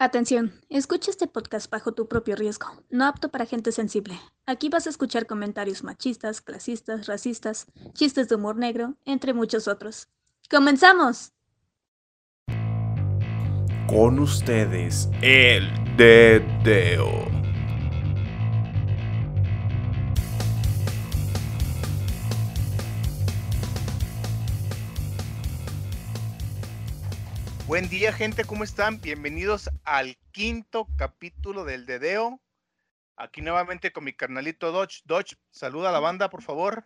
Atención, escucha este podcast bajo tu propio riesgo, no apto para gente sensible. Aquí vas a escuchar comentarios machistas, clasistas, racistas, chistes de humor negro, entre muchos otros. ¡Comenzamos! Con ustedes, el Dedeo. Buen día, gente, ¿cómo están? Bienvenidos al quinto capítulo del Dedeo. Aquí nuevamente con mi carnalito Dodge. Dodge, saluda a la banda, por favor.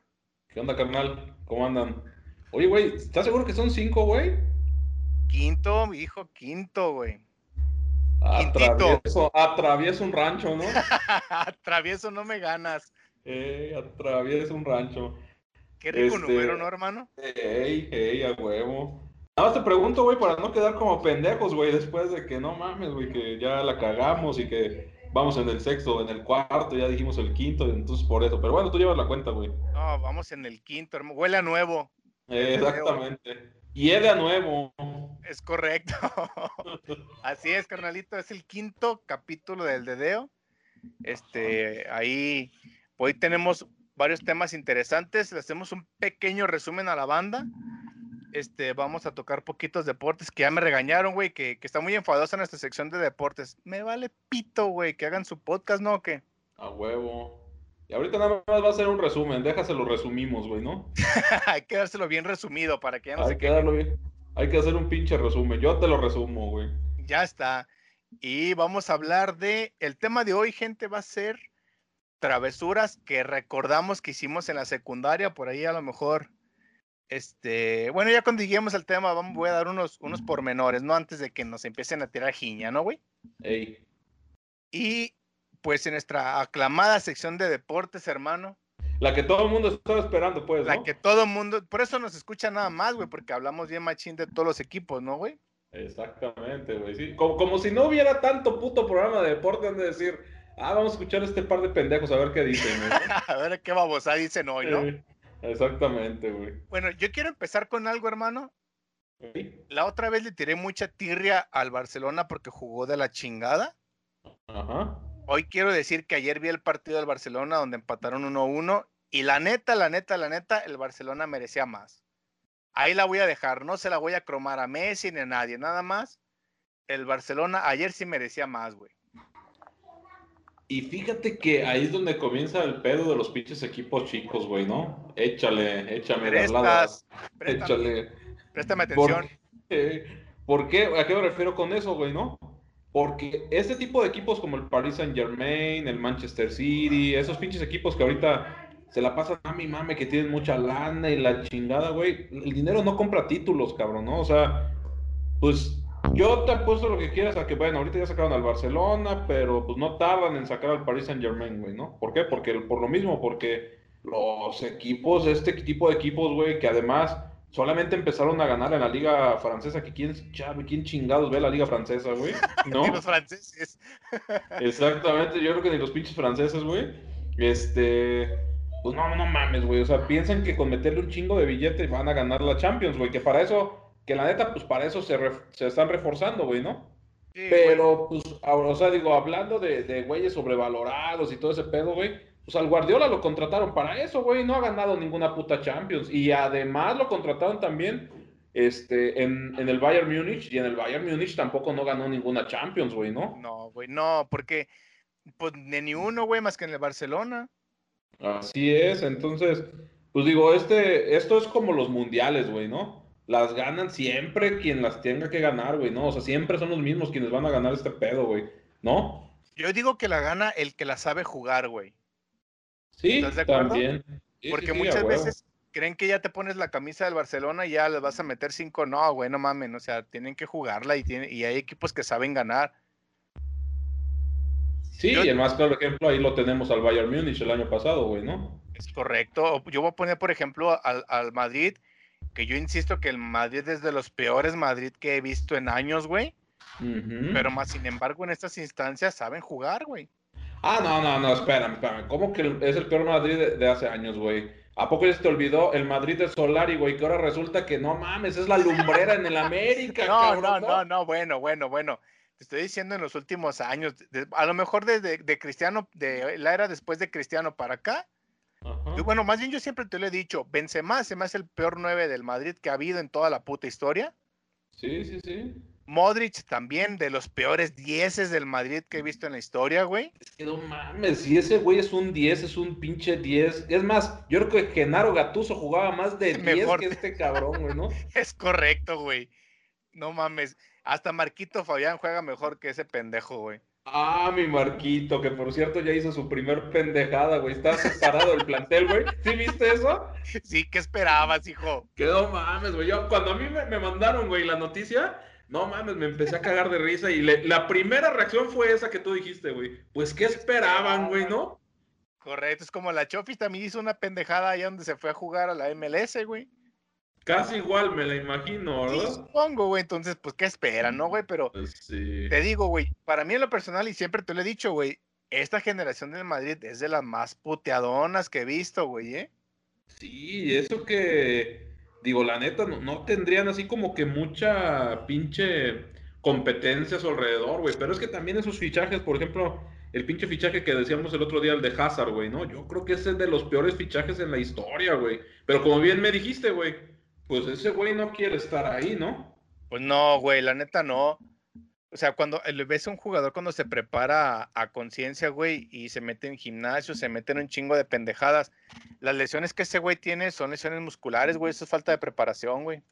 ¿Qué onda, carnal? ¿Cómo andan? Oye, güey, ¿estás seguro que son cinco, güey? Quinto, hijo, quinto, güey. Atravieso, atravieso un rancho, ¿no? atravieso, no me ganas. Eh, atravieso un rancho. Qué rico este, número, ¿no, hermano? Ey, ey, a huevo. Nada más te pregunto, güey, para no quedar como pendejos, güey, después de que no mames, güey, que ya la cagamos y que vamos en el sexto, en el cuarto, ya dijimos el quinto, entonces por eso. Pero bueno, tú llevas la cuenta, güey. No, vamos en el quinto, huele a nuevo. exactamente. Y es de nuevo. Es correcto. Así es, carnalito, es el quinto capítulo del Dedeo. Este, ahí, hoy tenemos varios temas interesantes. Le hacemos un pequeño resumen a la banda este, vamos a tocar poquitos deportes que ya me regañaron, güey, que, que, está muy enfadosa nuestra sección de deportes. Me vale pito, güey, que hagan su podcast, ¿no? ¿O qué? A huevo. Y ahorita nada más va a ser un resumen, déjaselo resumimos, güey, ¿no? Hay que dárselo bien resumido para que ya no Hay se que darlo bien. Hay que hacer un pinche resumen. Yo te lo resumo, güey. Ya está. Y vamos a hablar de. El tema de hoy, gente, va a ser travesuras que recordamos que hicimos en la secundaria. Por ahí a lo mejor este, bueno, ya cuando lleguemos al tema, vamos, voy a dar unos, unos pormenores, ¿no? Antes de que nos empiecen a tirar jiña, ¿no, güey? Ey. Y pues en nuestra aclamada sección de deportes, hermano. La que todo el mundo estaba esperando, pues. La que todo el mundo, por eso nos escucha nada más, güey, porque hablamos bien machín de todos los equipos, ¿no, güey? Exactamente, güey. Sí. Como, como, si no hubiera tanto puto programa de deporte donde decir, ah, vamos a escuchar este par de pendejos a ver qué dicen. ¿no? a ver qué babosa dicen hoy, ¿no? Exactamente, güey. Bueno, yo quiero empezar con algo, hermano. La otra vez le tiré mucha tirria al Barcelona porque jugó de la chingada. Ajá. Hoy quiero decir que ayer vi el partido del Barcelona donde empataron 1-1 y la neta, la neta, la neta, el Barcelona merecía más. Ahí la voy a dejar, no se la voy a cromar a Messi ni a nadie, nada más. El Barcelona ayer sí merecía más, güey. Y fíjate que ahí es donde comienza el pedo de los pinches equipos chicos, güey, ¿no? Échale, échame las ladas. Échale. Préstame atención. ¿Por qué? ¿A qué me refiero con eso, güey, no? Porque este tipo de equipos como el Paris Saint Germain, el Manchester City, esos pinches equipos que ahorita se la pasan a mi mame que tienen mucha lana y la chingada, güey. El dinero no compra títulos, cabrón, ¿no? O sea, pues yo te apuesto lo que quieras a que, bueno, ahorita ya sacaron al Barcelona, pero pues no tardan en sacar al Paris Saint Germain, güey, ¿no? ¿Por qué? Porque por lo mismo, porque los equipos, este tipo de equipos, güey, que además solamente empezaron a ganar en la liga francesa, que quién, quién chingados ve la liga francesa, güey, ¿no? los franceses. Exactamente, yo creo que ni los pinches franceses, güey. Este, pues no, no mames, güey, o sea, piensan que con meterle un chingo de billetes van a ganar la Champions, güey, que para eso que la neta, pues para eso se, se están reforzando, güey, ¿no? Pero, pues, o sea, digo, hablando de, de güeyes sobrevalorados y todo ese pedo, güey, pues al Guardiola lo contrataron para eso, güey, no ha ganado ninguna puta Champions. Y además lo contrataron también este, en, en el Bayern Múnich, y en el Bayern Múnich tampoco no ganó ninguna Champions, güey, ¿no? No, güey, no, porque pues ni uno, güey, más que en el Barcelona. Así es, entonces, pues digo, este, esto es como los mundiales, güey, ¿no? Las ganan siempre quien las tenga que ganar, güey, ¿no? O sea, siempre son los mismos quienes van a ganar este pedo, güey, ¿no? Yo digo que la gana el que la sabe jugar, güey. Sí, también. Porque muchas veces creen que ya te pones la camisa del Barcelona y ya les vas a meter cinco. No, güey, no mamen. O sea, tienen que jugarla y, tiene, y hay equipos que saben ganar. Sí, y el más claro ejemplo ahí lo tenemos al Bayern Múnich el año pasado, güey, ¿no? Es correcto. Yo voy a poner, por ejemplo, al, al Madrid que yo insisto que el Madrid es de los peores Madrid que he visto en años, güey. Pero más sin embargo, en estas instancias saben jugar, güey. Ah, no, no, no, espérame, espérame. ¿Cómo que es el peor Madrid de, hace años, güey? ¿A poco ya se te olvidó el Madrid de Solari, güey? Que ahora resulta que no mames, es la lumbrera en el América. no, no, no, no, bueno, bueno, bueno. te estoy diciendo en los últimos años, de- a lo mejor desde de Cristiano, de la era después de Cristiano para acá. Ajá. yo- bueno, más bien yo siempre te lo he dicho, Benzema se me hace el peor 9 del Madrid que ha habido en toda la puta historia. Sí, sí, sí. Modric también de los peores dieces del Madrid que he visto en la historia, güey. Es que no mames, si ese güey es un 10, es un pinche 10. Es más, yo creo que Genaro Gatuso jugaba más de 10 Mejor. que este cabrón, güey, ¿no? Es correcto, güey. No mames. Hasta Marquito Fabián juega mejor que ese pendejo, güey. Ah, mi Marquito, que por cierto ya hizo su primer pendejada, güey. Está separado del plantel, güey. ¿Sí viste eso? Sí, ¿qué esperabas, hijo? Que no mames, güey. Yo, cuando a mí me, me mandaron, güey, la noticia, no mames, me empecé a cagar de risa. Y le- la primera reacción fue esa que tú dijiste, güey. Pues, ¿qué esperaban, güey, no? Correcto, es como la Chofis también hizo una pendejada allá donde se fue a jugar a la MLS, güey. Casi igual, me la imagino, Sí, ¿verdad? supongo, güey. Entonces, pues, ¿qué esperan, no, güey? Pero Pues sí. te digo, güey, para mí en lo personal, y siempre te lo he dicho, güey, esta generación del Madrid es de las más puteadonas que he visto, güey, ¿eh? Sí, eso que, digo, la neta, no, no tendrían así como que mucha pinche competencia a su alrededor, güey. Pero es que también esos fichajes, por ejemplo, el pinche fichaje que decíamos el otro día, el de Hazard, güey, ¿no? Yo creo que ese es de los peores fichajes en la historia, güey. Pero como bien me dijiste, güey, pues ese güey no quiere estar ahí, ¿no? Pues no, güey, la neta no. O sea, cuando eh, le ves a un jugador cuando se prepara a, a conciencia, güey, y se mete en gimnasio, se mete en un chingo de pendejadas, las lesiones que ese güey tiene son lesiones musculares, güey, eso es falta de preparación, güey.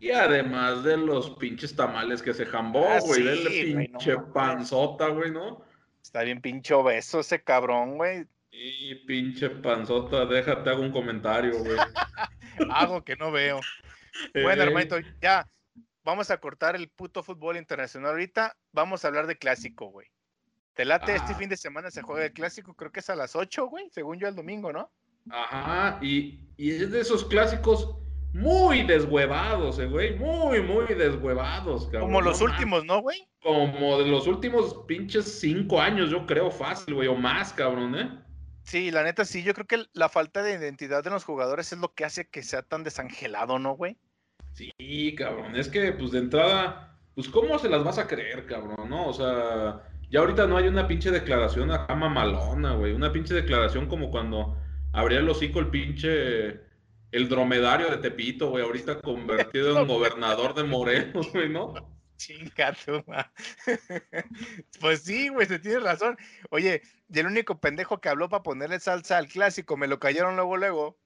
Y además de los pinches tamales que se jambó, Ah, güey, sí, del güey, no pinche panzota, güey, ¿no? Está bien pinche obeso ese cabrón, güey. Y pinche panzota, déjate, hago un comentario, güey. Algo que no veo. Bueno, Eh, hermanito, ya. Vamos a cortar el puto fútbol internacional ahorita. Vamos a hablar de clásico, güey. Te late este Ah. fin de semana se juega el clásico, creo que es a las 8, güey, según yo el domingo, ¿no? Ajá, y, y es de esos clásicos muy deshuevados, eh, güey. Muy, muy deshuevados, cabrón. Como los no últimos, ¿no, güey? Como de los últimos pinches cinco años, yo creo, fácil, güey, o más, cabrón, ¿eh? Sí, la neta sí, yo creo que la falta de identidad de los jugadores es lo que hace que sea tan desangelado, ¿no, güey? Sí, cabrón, es que, pues, de entrada, pues, ¿cómo se las vas a creer, cabrón, no? O sea, ya ahorita no hay una pinche declaración acá mamalona, güey. Una pinche declaración como cuando abría el hocico el pinche... El dromedario de Tepito, güey, ahorita convertido en gobernador de Morelos, güey, ¿no? Chinga ma- Pues sí, güey, se tiene razón. Oye, y el único pendejo que habló para ponerle salsa al clásico, me lo cayeron luego, luego,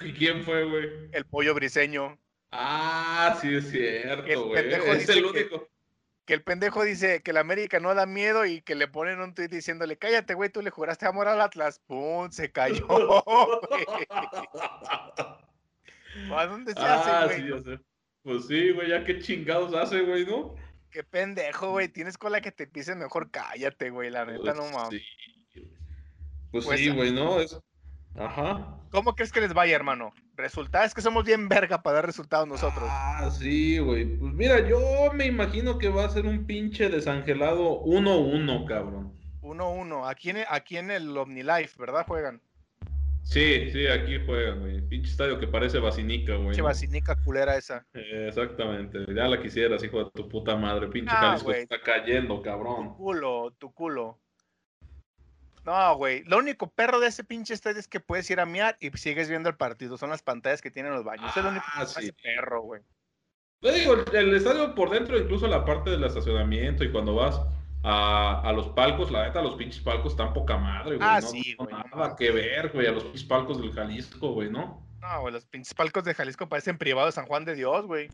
¿Y quién fue, güey? el pollo briseño. Ah, sí es cierto, güey. Es el único. Que el pendejo dice que el América no da miedo y que le ponen un tuit diciéndole, cállate, güey, tú le juraste amor al Atlas. ¡Pum! Se cayó. ¿A dónde se Ah, hace, sí, güey? sé. Pues sí, güey, ya qué chingados hace, güey, ¿no? Qué pendejo, güey. Tienes cola que te pisen, mejor cállate, güey. La neta, no Pues mames. sí. Pues, Pues, sí, güey, ¿no? Es... Ajá. ¿Cómo crees que les vaya, hermano? Resultados, es que somos bien verga para dar resultados nosotros. Ah, sí, güey. Pues mira, yo me imagino que va a ser un pinche desangelado 1-1, cabrón. 1-1. Aquí en, aquí en el OmniLife, ¿verdad? Juegan. Sí, sí, aquí juegan, güey. Pinche estadio que parece basinica, güey. Che ¿no? vacinica culera esa. Eh, Exactamente. Ya la quisieras, hijo de tu puta madre. Pinche Ah, Jalisco güey. está cayendo, Tu cabrón. culo, tu culo. No, güey. Lo único perro de ese pinche estadio es que puedes ir a miar y sigues viendo el partido. Son las pantallas que tienen los baños. es lo único Ah, hace sí. perro, güey. Te digo, el, el estadio por dentro, incluso la parte del estacionamiento y cuando vas a, a los palcos, la neta, los pinches palcos están poca madre, güey. Ah, no, sí, güey, nada que ver, güey, a los pinches palcos del Jalisco, güey, ¿no? No, güey. Los pinches palcos de Jalisco parecen privados de San Juan de Dios, güey.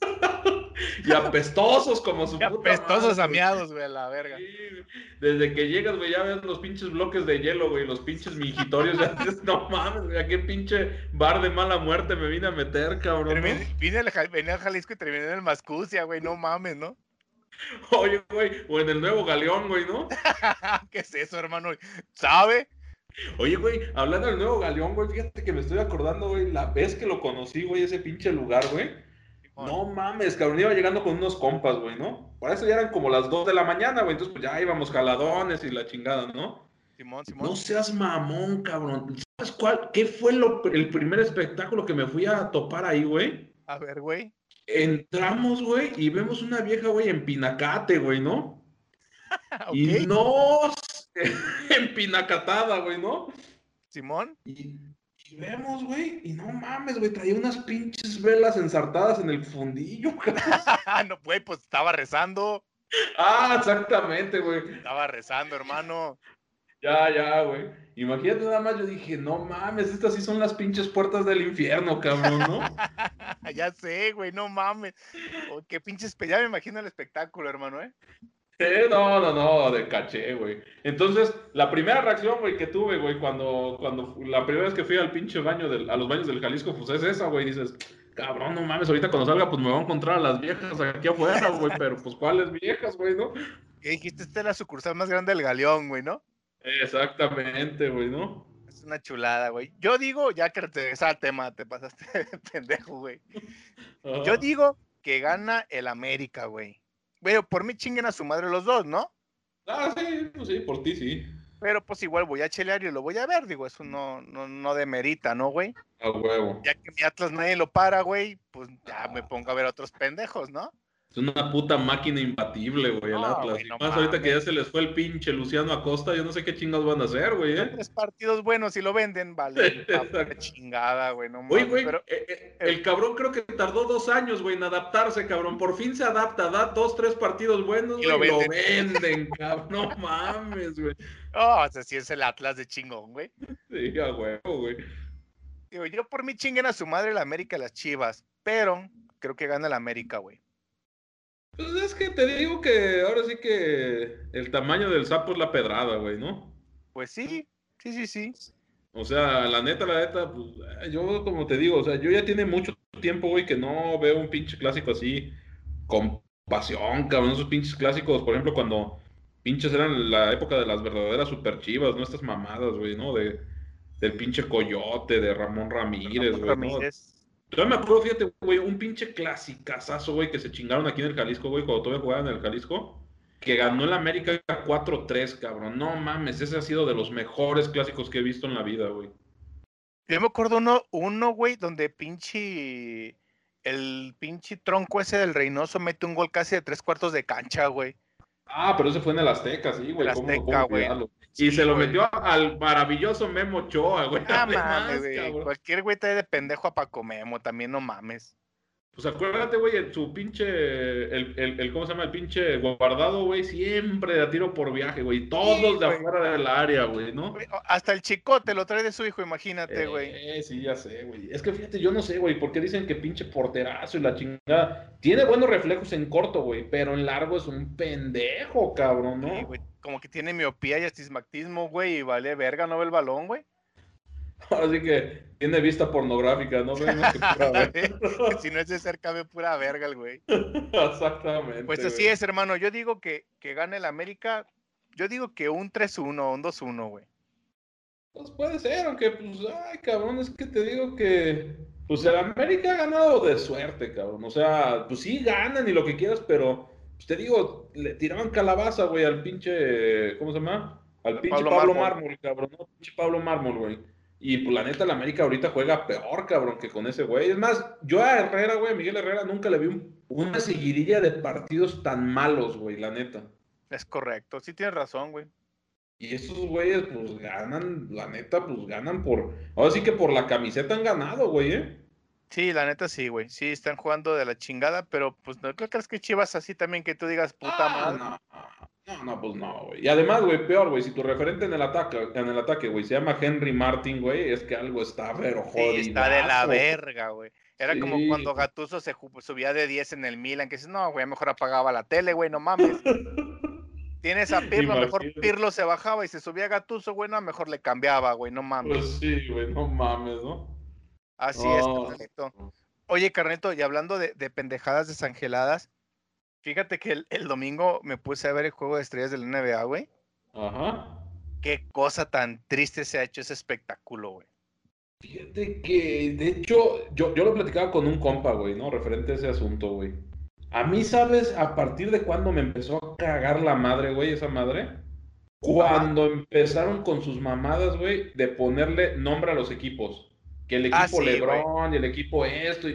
Y apestosos como su Ya puta Pestosos madre, ameados, güey, a la verga. Sí. Desde que llegas, güey, ya ves los pinches bloques de hielo, güey, los pinches mingitorios, ya dices, no mames, güey, a qué pinche bar de mala muerte me vine a meter, cabrón. ¿no? Terminé- Vine al, al Jalisco y terminé en el Mascucia, güey. No mames, ¿no? Oye, güey, o en el nuevo galeón, güey, ¿no? ¿Qué es eso, hermano? ¿Sabe? Oye, güey, hablando del nuevo galeón, güey, fíjate que me estoy acordando, güey, la vez que lo conocí, güey, ese pinche lugar, güey. No mames, cabrón, iba llegando con unos compas, güey, ¿no? Para eso ya eran como las 2 de la mañana, güey, entonces pues ya íbamos jaladones y la chingada, ¿no? Simón, Simón. No seas mamón, cabrón. ¿Sabes cuál? ¿Qué fue lo, el primer espectáculo que me fui a topar ahí, güey? A ver, güey. Entramos, güey, y vemos una vieja, güey, en Pinacate, güey, ¿no? Y nos empinacatada, güey, ¿no? Simón. Y, y vemos, güey, y no mames, güey, traía unas pinches velas ensartadas en el fundillo, no, güey, pues estaba rezando. Ah, exactamente, güey. Estaba rezando, hermano. Ya, ya, güey. Imagínate nada más, yo dije, no mames, estas sí son las pinches puertas del infierno, cabrón, ¿no? ya sé, güey, no mames. Oh, qué pinches Ya me imagino el espectáculo, hermano, ¿eh? Eh, no, no, no, de caché, güey. Entonces, la primera reacción, güey, que tuve, güey, cuando, cuando la primera vez que fui al pinche baño, del, a los baños del Jalisco, pues es esa, güey. Dices, cabrón, no mames, ahorita cuando salga, pues me voy a encontrar a las viejas aquí afuera, güey, pero pues ¿cuáles viejas, güey, no? ¿Qué dijiste? Esta es la sucursal más grande del galeón, güey, ¿no? Exactamente, güey, ¿no? Es una chulada, güey. Yo digo, ya que regresaba al tema, te pasaste de pendejo, güey. Yo digo que gana el América, güey. Bueno, por mí chinguen a su madre los dos, ¿no? Ah, sí, pues sí, por ti sí. Pero pues igual voy a chelear y lo voy a ver, digo, eso no, no, no demerita, ¿no, güey? A huevo. Ya que mi Atlas nadie lo para, güey, pues ya me pongo a ver a otros pendejos, ¿no? Es una puta máquina imbatible, güey, el Atlas. güey, Y no más ahorita que ya se les fue el pinche Luciano Acosta, yo no sé qué chingados van a hacer, güey, ¿eh? Tres partidos buenos y lo venden, vale. chingada, güey, no Oye, güey, pero- eh, eh, el cabrón creo que tardó dos años, güey, en adaptarse, cabrón. Por fin se adapta, da dos, tres partidos buenos, Y güey, lo venden. cabrón. No mames, güey. Oh, o sea, sí es el Atlas de chingón, güey. Sí, a huevo, güey. Digo, yo por mí chinguen a su madre el América las Chivas, pero creo que gana el América, güey. Pues es que te digo que ahora sí que el tamaño del sapo es la pedrada, güey, ¿no? Pues sí, sí, sí, sí. O sea, la neta, la neta, pues eh, yo como te digo, o sea, yo ya tiene mucho tiempo, güey, que no veo un pinche clásico así con pasión, cabrón, esos pinches clásicos, por ejemplo, cuando pinches eran la época de las verdaderas super chivas, ¿no? Estas mamadas, güey, ¿no? De, del pinche Coyote, de Ramón Ramírez, Ramón güey, ¿no? Yo me acuerdo, fíjate, güey, un pinche clasicazazo, güey, que se chingaron aquí en el Jalisco, güey, cuando todavía jugaban en el Jalisco, que ganó el América 4-3, cabrón. No mames, ese ha sido de los mejores clásicos que he visto en la vida, güey. Yo me acuerdo uno, uno, güey, donde pinche. El pinche tronco ese del Reynoso mete un gol casi de tres cuartos de cancha, güey. Ah, pero ese fue en el Azteca, sí, güey. El ¿Cómo, Azteca, güey. Sí, Y se lo güey. metió al maravilloso Memo Ochoa, güey. Ah, mames, güey. Cualquier güey trae de pendejo a Paco Memo, también no mames. Pues acuérdate, güey, en su pinche, el, el, el- ¿cómo se llama? El pinche guardado, güey, siempre de a tiro por viaje, güey. Todos Sí, de afuera del área, güey, ¿no? Hasta el chicote lo trae de su hijo, imagínate, güey. Eh, sí, ya sé, güey. Es que fíjate, yo no sé, güey, por qué dicen que pinche porterazo y la chingada. Tiene buenos reflejos en corto, güey, pero en largo es un pendejo, cabrón, ¿no? Sí, güey, Como que tiene miopía y astigmatismo, güey, y vale verga, no ve el balón, güey. Así que tiene vista pornográfica, ¿no? Que pura verga. si no es de cerca, ve pura verga el güey. Exactamente. Pues así güey. es, hermano. Yo digo que, que gane el América. Yo digo que un 3-1, un 2-1, güey. Pues puede ser, aunque, pues, ay, cabrón, es que te digo que, pues, el América ha ganado de suerte, cabrón. O sea, pues sí ganan y lo que quieras, pero, pues te digo, le tiraban calabaza, güey, al pinche, ¿cómo se llama? Al pinche Pablo Pablo, Mármol. Mármol, cabrón, ¿no? Pinche Pablo Mármol, güey. Y, pues, la neta, el América ahorita juega peor, cabrón, que con ese güey. Es más, yo a Herrera, güey, a Miguel Herrera, nunca le vi un- una seguidilla de partidos tan malos, güey, la neta. Es correcto. Sí tienes razón, güey. Y esos güeyes, pues ganan, la neta, pues ganan por. Ahora sí que por la camiseta han ganado, güey, ¿eh? Sí, la neta sí, güey. Sí, están jugando de la chingada, pero pues no creo que es que Chivas así también que tú digas puta Ah, madre. no, no, no, pues no, güey. Y además, güey, peor, güey, si tu referente en el ataque, en el ataque, güey, se llama Henry Martin, güey, es que algo está, pero Sí, jodido. está de la verga, güey. Era como Sí. cuando Gatuso se subía de 10 en el Milan, que dices, no, güey, mejor apagaba la tele, güey, no mames. Tienes a Pirlo, mejor. Pirlo se bajaba y se subía a Gatuso, güey, no, mejor le cambiaba, güey, no mames. Pues sí, güey, no mames, ¿no? Así es, carnalito. Oye, carnalito, y hablando de, de pendejadas desangeladas, fíjate que el, el domingo me puse a ver el juego de estrellas del NBA, güey. Ajá. Qué cosa tan triste se ha hecho ese espectáculo, güey. Fíjate que, de hecho, yo, yo lo platicaba con un compa, güey, ¿no? Referente a ese asunto, güey. A mí, ¿sabes a partir de cuándo me empezó a cagar la madre, güey, esa madre? Cuando empezaron con sus mamadas, güey, de ponerle nombre a los equipos. Que el Ah, equipo sí. LeBron y el equipo esto.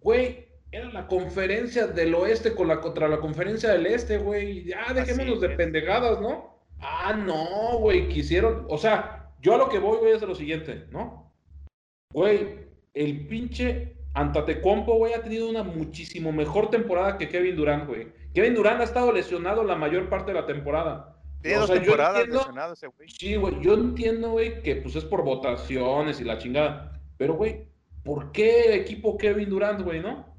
Güey, era la conferencia del oeste con la, contra la conferencia del este, güey. Ya, dejémonos de es. pendejadas, ¿no? Ah, no, güey, quisieron, o sea, yo a lo que voy, güey, es de lo siguiente, ¿no? Güey, el pinche Antatecompo, güey, ha tenido una muchísimo mejor temporada que Kevin Durant, güey. Kevin Durant ha estado lesionado la mayor parte de la temporada. Tiene O dos sea, temporadas entiendo- lesionado ese güey. Sí, güey, yo entiendo, güey, que pues es por votaciones y la chingada. Pero, güey, ¿por qué equipo Kevin Durant, güey, no?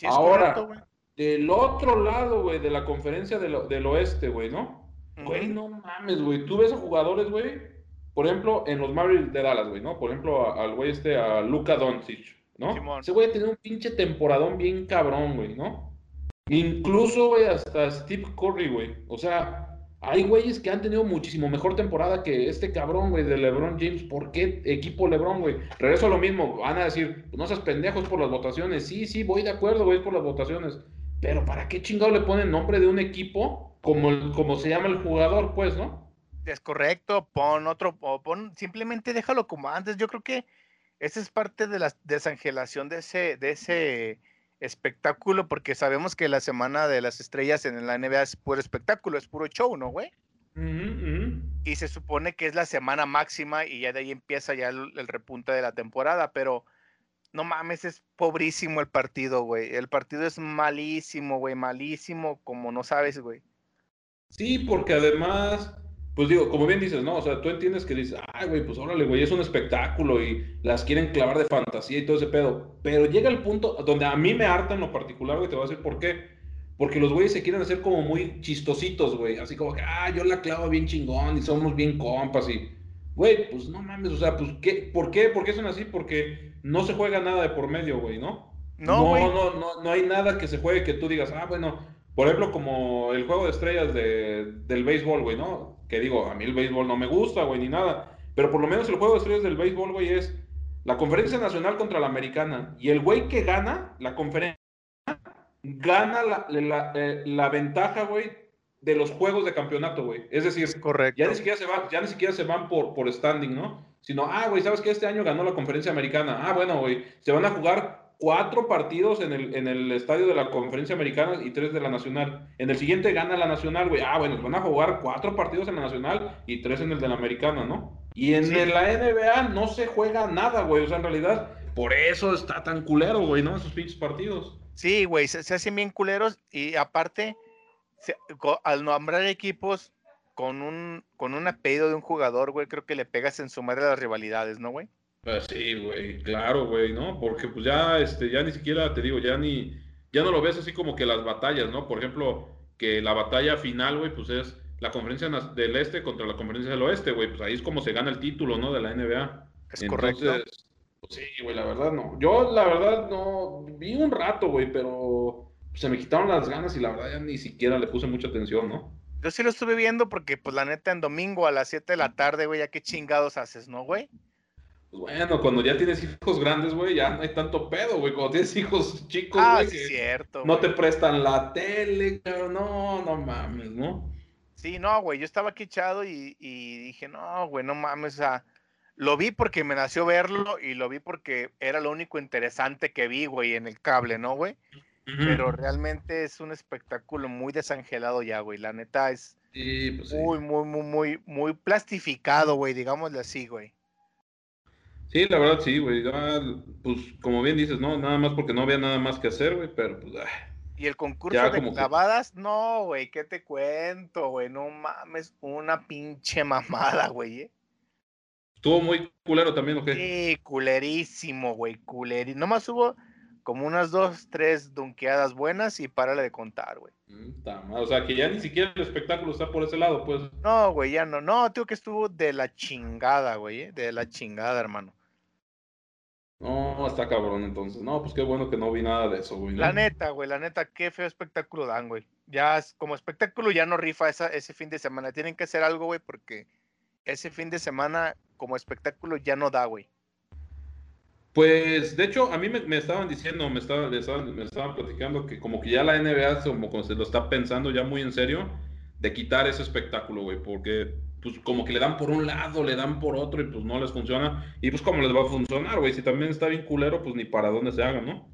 Sí, es Ahora, correcto. Del otro lado, güey, de la conferencia del, del oeste, güey, ¿no? Güey, no mames, güey. Tú ves a jugadores, güey, por ejemplo, en los Mavericks de Dallas, güey, ¿no? Por ejemplo, al güey este, a Luka Doncic, ¿no? Simón. Ese güey tiene un pinche temporadón bien cabrón, güey, ¿no? Incluso, güey, hasta Steve Curry, güey. O sea, hay güeyes que han tenido muchísimo mejor temporada que este cabrón, güey, de LeBron James. ¿Por qué equipo LeBron, güey? Regreso a lo mismo. Van a decir, no seas pendejos por las votaciones. Sí, sí, voy de acuerdo, güey, es por las votaciones. Pero ¿para qué chingado le ponen nombre de un equipo como, como se llama el jugador, pues, no? Es correcto, pon otro, pon, simplemente déjalo como antes. Yo creo que esa es parte de la desangelación de ese, de ese espectáculo, porque sabemos que la semana de las estrellas en la NBA es puro espectáculo, es puro show, ¿no, güey? Y se supone que es la semana máxima y ya de ahí empieza ya el, el repunte de la temporada, pero no mames, es pobrísimo el partido, güey. El partido es malísimo, güey, malísimo, como no sabes, güey. Sí, porque además, pues digo, como bien dices, ¿no? O sea, tú entiendes que dices, ay, güey, pues órale, güey, es un espectáculo y las quieren clavar de fantasía y todo ese pedo. Pero llega el punto donde a mí me harta en lo particular, güey, te voy a decir por qué. Porque los güeyes se quieren hacer como muy chistositos, güey. Así como que, ah, yo la clavo bien chingón y somos bien compas y, güey, pues no mames, o sea, pues, ¿qué? ¿por qué? ¿Por qué son así? Porque no se juega nada de por medio, güey, ¿no? No, güey. no, no, no hay nada que se juegue que tú digas, ah, bueno, por ejemplo, como el juego de estrellas de, del béisbol, güey, ¿no? Que digo, a mí el béisbol no me gusta, güey, ni nada. Pero por lo menos el juego de estrellas del béisbol, güey, es la conferencia nacional contra la americana. Y el güey que gana la conferencia gana la, la, eh, la ventaja, güey, de los juegos de campeonato, güey. Es decir, Correcto. ya ni siquiera se van, ya ni siquiera se van por, por standing, ¿no? Sino, ah, güey, ¿sabes que Este año ganó la conferencia americana. Ah, bueno, güey, se van a jugar cuatro partidos en el, en el estadio de la conferencia americana y tres de la nacional. En el siguiente gana la nacional, güey. Ah, bueno, van a jugar cuatro partidos en la nacional y tres en el de la americana, ¿no? Y en Sí. la NBA no se juega nada, güey. O sea, en realidad, por eso está tan culero, güey, ¿no? Esos pinches partidos. Sí, güey, se, se hacen bien culeros y aparte, se- al nombrar equipos con un, con un apellido de un jugador, güey, creo que le pegas en su madre las rivalidades, ¿no, güey? Pues sí, güey, claro, güey, ¿no? Porque pues ya, este, ya ni siquiera, te digo, ya ni, ya no lo ves así como que las batallas, ¿no? Por ejemplo, que la batalla final, güey, pues es la conferencia del este contra la conferencia del oeste, güey, pues ahí es como se gana el título, ¿no? De la NBA. Es correcto. Entonces, pues sí, güey, la verdad no. Yo, la verdad, no, vi un rato, güey, pero se me quitaron las ganas y la verdad ya ni siquiera le puse mucha atención, ¿no? Yo sí lo estuve viendo porque, pues, la neta, en domingo a las 7 de la tarde, güey, ya qué chingados haces, ¿no, güey? Pues bueno, cuando ya tienes hijos grandes, güey, ya no hay tanto pedo, güey. Cuando tienes hijos chicos, Ah, güey, sí, cierto. No güey. te prestan la tele, cabrón. No, no mames, ¿no? Sí, no, güey, yo estaba aquí echado y, y dije, no, güey, no mames, o sea, lo vi porque me nació verlo y lo vi porque era lo único interesante que vi, güey, en el cable, ¿no, güey? Pero realmente es un espectáculo muy desangelado ya, güey, la neta es Sí, pues sí. muy, muy, muy, muy, muy plastificado, güey, digámosle así, güey. Sí, la verdad sí, güey. Ya, Pues como bien dices, no, nada más porque no había nada más que hacer, güey, pero pues. ah, Y el concurso Ya de como que- clavadas, no, güey, ¿qué te cuento, güey? No mames, una pinche mamada, güey, ¿eh? Estuvo muy culero también, ¿o qué? Sí, culerísimo, güey, culerísimo. Nomás hubo como unas dos, tres dunqueadas buenas y párale de contar, güey. O sea, que ya ni siquiera el espectáculo está por ese lado, pues. No, güey, ya no. No, tío, que estuvo de la chingada, güey, ¿eh? de la chingada, hermano. No, está cabrón, entonces. No, pues qué bueno que no vi nada de eso, güey. ¿no? La neta, güey, la neta, qué feo espectáculo dan, güey. Ya como espectáculo ya no rifa esa, ese fin de semana. Tienen que hacer algo, güey, porque ese fin de semana como espectáculo ya no da, güey. Pues, de hecho, a mí me, me estaban diciendo, me estaban, me estaban, me estaban platicando que como que ya la NBA como, como se lo está pensando ya muy en serio de quitar ese espectáculo, güey, porque pues como que le dan por un lado, le dan por otro y pues no les funciona. Y pues cómo les va a funcionar, güey, si también está bien culero, pues ni para dónde se haga, ¿no?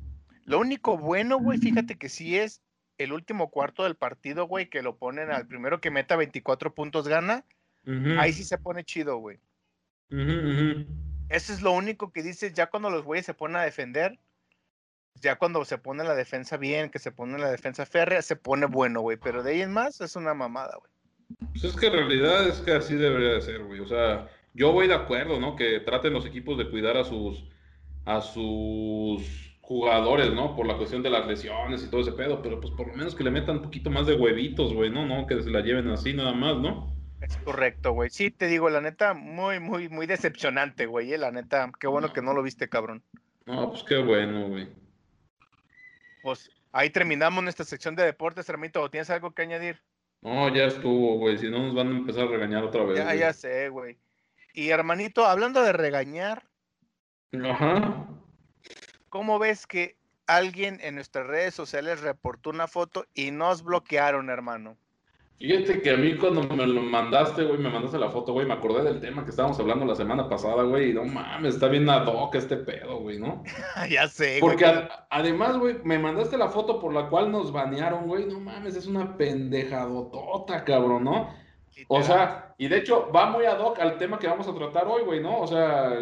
Lo único bueno, güey, fíjate que sí es el último cuarto del partido, güey, que lo ponen al primero que meta 24 puntos gana. Ahí sí se pone chido, güey. Eso es lo único que dices ya cuando los güeyes se ponen a defender. Ya cuando se pone la defensa bien, que se pone la defensa férrea, se pone bueno, güey. Pero de ahí en más es una mamada, güey. Pues es que en realidad es que así debería de ser, güey. O sea, yo voy de acuerdo, ¿no? Que traten los equipos de cuidar a sus a sus jugadores, ¿no? Por la cuestión de las lesiones y todo ese pedo, pero pues por lo menos que le metan un poquito más de huevitos, güey, ¿no? No que se la lleven así nada más, ¿no? Es correcto, güey. Sí, te digo, la neta, muy, muy, muy decepcionante, güey. eh, La neta, qué bueno que no lo viste, cabrón. No, pues qué bueno, güey. Pues ahí terminamos nuestra sección de deportes, Hermito. ¿O ¿Tienes algo que añadir? No, ya estuvo, güey. Si no nos van a empezar a regañar otra vez. Ya, ya sé, güey. Y hermanito, hablando de regañar, Ajá. ¿cómo ves que alguien en nuestras redes sociales reportó una foto y nos bloquearon, hermano? Fíjate que a mí cuando me lo mandaste, güey, me mandaste la foto, güey, me acordé del tema que estábamos hablando la semana pasada, güey, y no mames, está bien ad hoc este pedo, güey, ¿no? ya sé, güey. Porque además, güey, me mandaste la foto por la cual nos banearon, güey, no mames, es una pendejadotota, cabrón, ¿no? O sea, y de hecho va muy ad hoc al tema que vamos a tratar hoy, güey, ¿no? O sea,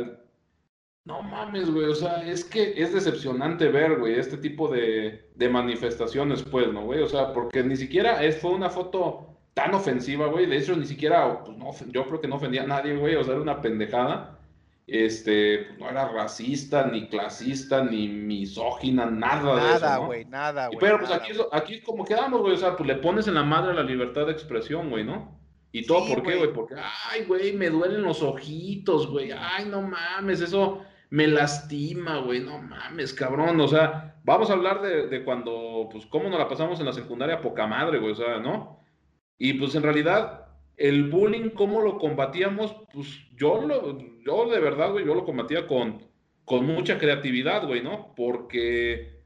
no mames, güey, o sea, es que es decepcionante ver, güey, este tipo de, de manifestaciones, pues, ¿no, güey? O sea, porque ni siquiera es, fue una foto tan ofensiva, güey, de hecho ni siquiera, pues, no, yo creo que no ofendía a nadie, güey, o sea, era una pendejada. Este, pues, no era racista, ni clasista, ni misógina, nada, de eso, Nada, ¿no? güey, nada, güey. Pero pues nada, aquí, es- aquí como quedamos, güey. O sea, pues le pones en la madre la libertad de expresión, güey, ¿no? ¿Y todo Sí, por qué, güey? Porque, ay, güey, me duelen los ojitos, güey. Ay, no mames, eso me lastima, güey. No mames, cabrón. O sea, vamos a hablar de, de cuando, pues, cómo nos la pasamos en la secundaria poca madre, güey. O sea, ¿no? Y pues en realidad, el bullying, ¿cómo lo combatíamos? Pues yo, lo, yo de verdad, güey, yo lo combatía con, con mucha creatividad, güey, ¿no? Porque,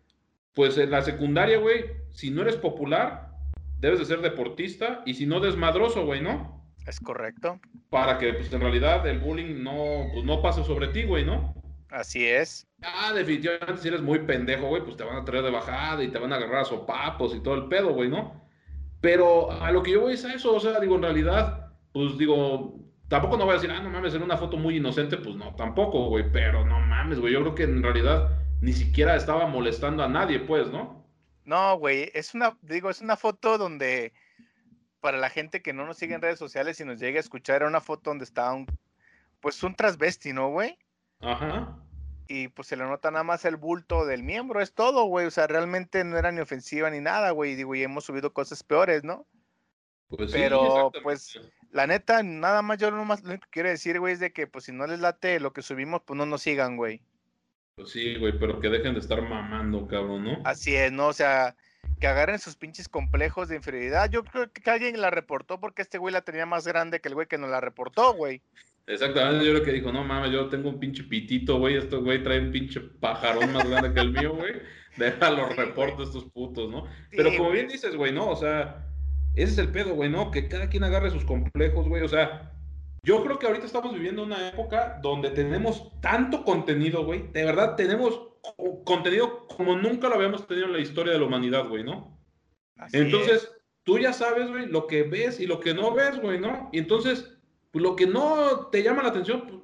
pues en la secundaria, güey, si no eres popular, debes de ser deportista y si no, desmadroso, güey, ¿no? Es correcto. Para que, pues en realidad, el bullying no, pues, no pase sobre ti, güey, ¿no? Así es. Ah, definitivamente, si eres muy pendejo, güey, pues te van a traer de bajada y te van a agarrar a sopapos y todo el pedo, güey, ¿no? Pero a lo que yo voy es a eso, o sea, digo, en realidad, pues digo, tampoco no voy a decir, ah, no mames, era una foto muy inocente, pues no, tampoco, güey, pero no mames, güey, yo creo que en realidad ni siquiera estaba molestando a nadie, pues, ¿no? No, güey, es una, digo, es una foto donde, para la gente que no nos sigue en redes sociales y nos llegue a escuchar, era una foto donde estaba un, pues un transvesti, ¿no, güey? Ajá. Y pues se le nota nada más el bulto del miembro, es todo, güey. O sea, realmente no era ni ofensiva ni nada, güey. Digo, y hemos subido cosas peores, ¿no? Pues sí, Pero, exactamente. pues, La neta, nada más yo nomás lo único que quiero decir, güey, es de que pues si no les late lo que subimos, pues no nos sigan, güey. Pues sí, güey, pero que dejen de estar mamando, cabrón, ¿no? Así es, ¿no? O sea, que agarren sus pinches complejos de inferioridad. Yo creo que alguien la reportó porque este güey la tenía más grande que el güey que nos la reportó, güey. Exactamente, yo lo que dijo, no mames, yo tengo un pinche pitito, güey, este güey trae un pinche pajarón más grande que el mío, güey. Deja los Sí, reportes estos putos, ¿no? Pero Sí, como güey. bien dices, güey, ¿no? O sea, ese es el pedo, güey, ¿no? Que cada quien agarre sus complejos, güey. O sea, yo creo que ahorita estamos viviendo una época donde tenemos tanto contenido, güey. De verdad, tenemos co- contenido como nunca lo habíamos tenido en la historia de la humanidad, güey, ¿no? Así es. Entonces, tú ya sabes, güey, lo que ves y lo que no ves, güey, ¿no? Y entonces, pues lo que no te llama la atención, pues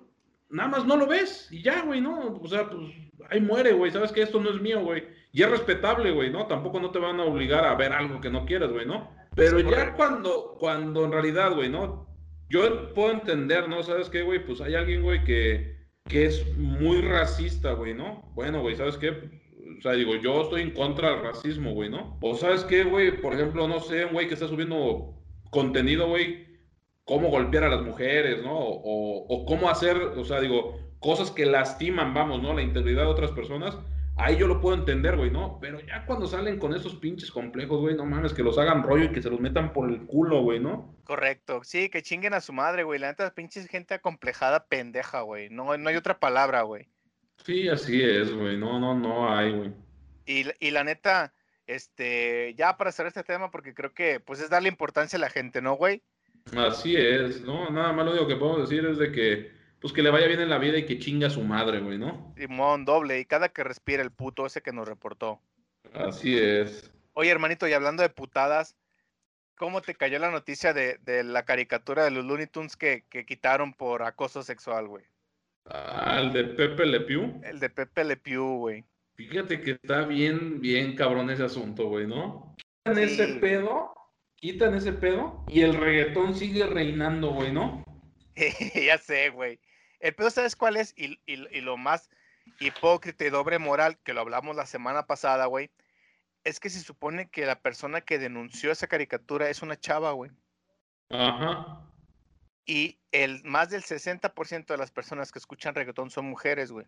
nada más no lo ves y ya, güey, ¿no? O sea, pues ahí muere, güey, sabes que esto no es mío, güey. Y es respetable, güey, ¿no? Tampoco no te van a obligar a ver algo que no quieras, güey, ¿no? Pero Es ya cuando, cuando en realidad, güey, ¿no? Yo puedo entender, ¿no? ¿Sabes qué, güey? Pues hay alguien, güey, que, que es muy racista, güey, ¿no? Bueno, güey, ¿sabes qué? O sea, digo, yo estoy en contra del racismo, güey, ¿no? O sabes qué, güey, por ejemplo, no sé, güey que está subiendo contenido, güey, cómo golpear a las mujeres, ¿no? O, o cómo hacer, o sea, digo, cosas que lastiman, vamos, ¿no? La integridad de otras personas. Ahí yo lo puedo entender, güey, ¿no? Pero ya cuando salen con esos pinches complejos, güey, no mames, que los hagan rollo y que se los metan por el culo, güey, ¿no? Correcto, sí, que chinguen a su madre, güey. La neta, pinches gente acomplejada pendeja, güey. No, no hay otra palabra, güey. Sí, así es, güey. No, no, no hay, güey. Y, y la neta, este, ya para cerrar este tema, porque creo que pues es darle importancia a la gente, ¿no, güey? Así es, ¿no? Nada más lo único que podemos decir es de que, pues que le vaya bien en la vida y que chinga a su madre, güey, ¿no? Simón, doble. Y cada que respira el puto ese que nos reportó. Así es. Oye, hermanito, y hablando de putadas, ¿cómo te cayó la noticia de, de la caricatura de los Looney Tunes que, que quitaron por acoso sexual, güey? Ah, el de Pepe Le Pew. El de Pepe Le Pew, güey. Fíjate que está bien, bien cabrón ese asunto, güey, ¿no? Quitan Sí. ese pedo, quitan ese pedo y el reggaetón sigue reinando, güey, ¿no? ya sé, güey. El pedo, ¿sabes cuál es? Y, y- y lo más hipócrita y doble moral, que lo hablamos la semana pasada, güey, es que se supone que la persona que denunció esa caricatura es una chava, güey. Ajá. Y el más del 60% de las personas que escuchan reggaetón son mujeres, güey.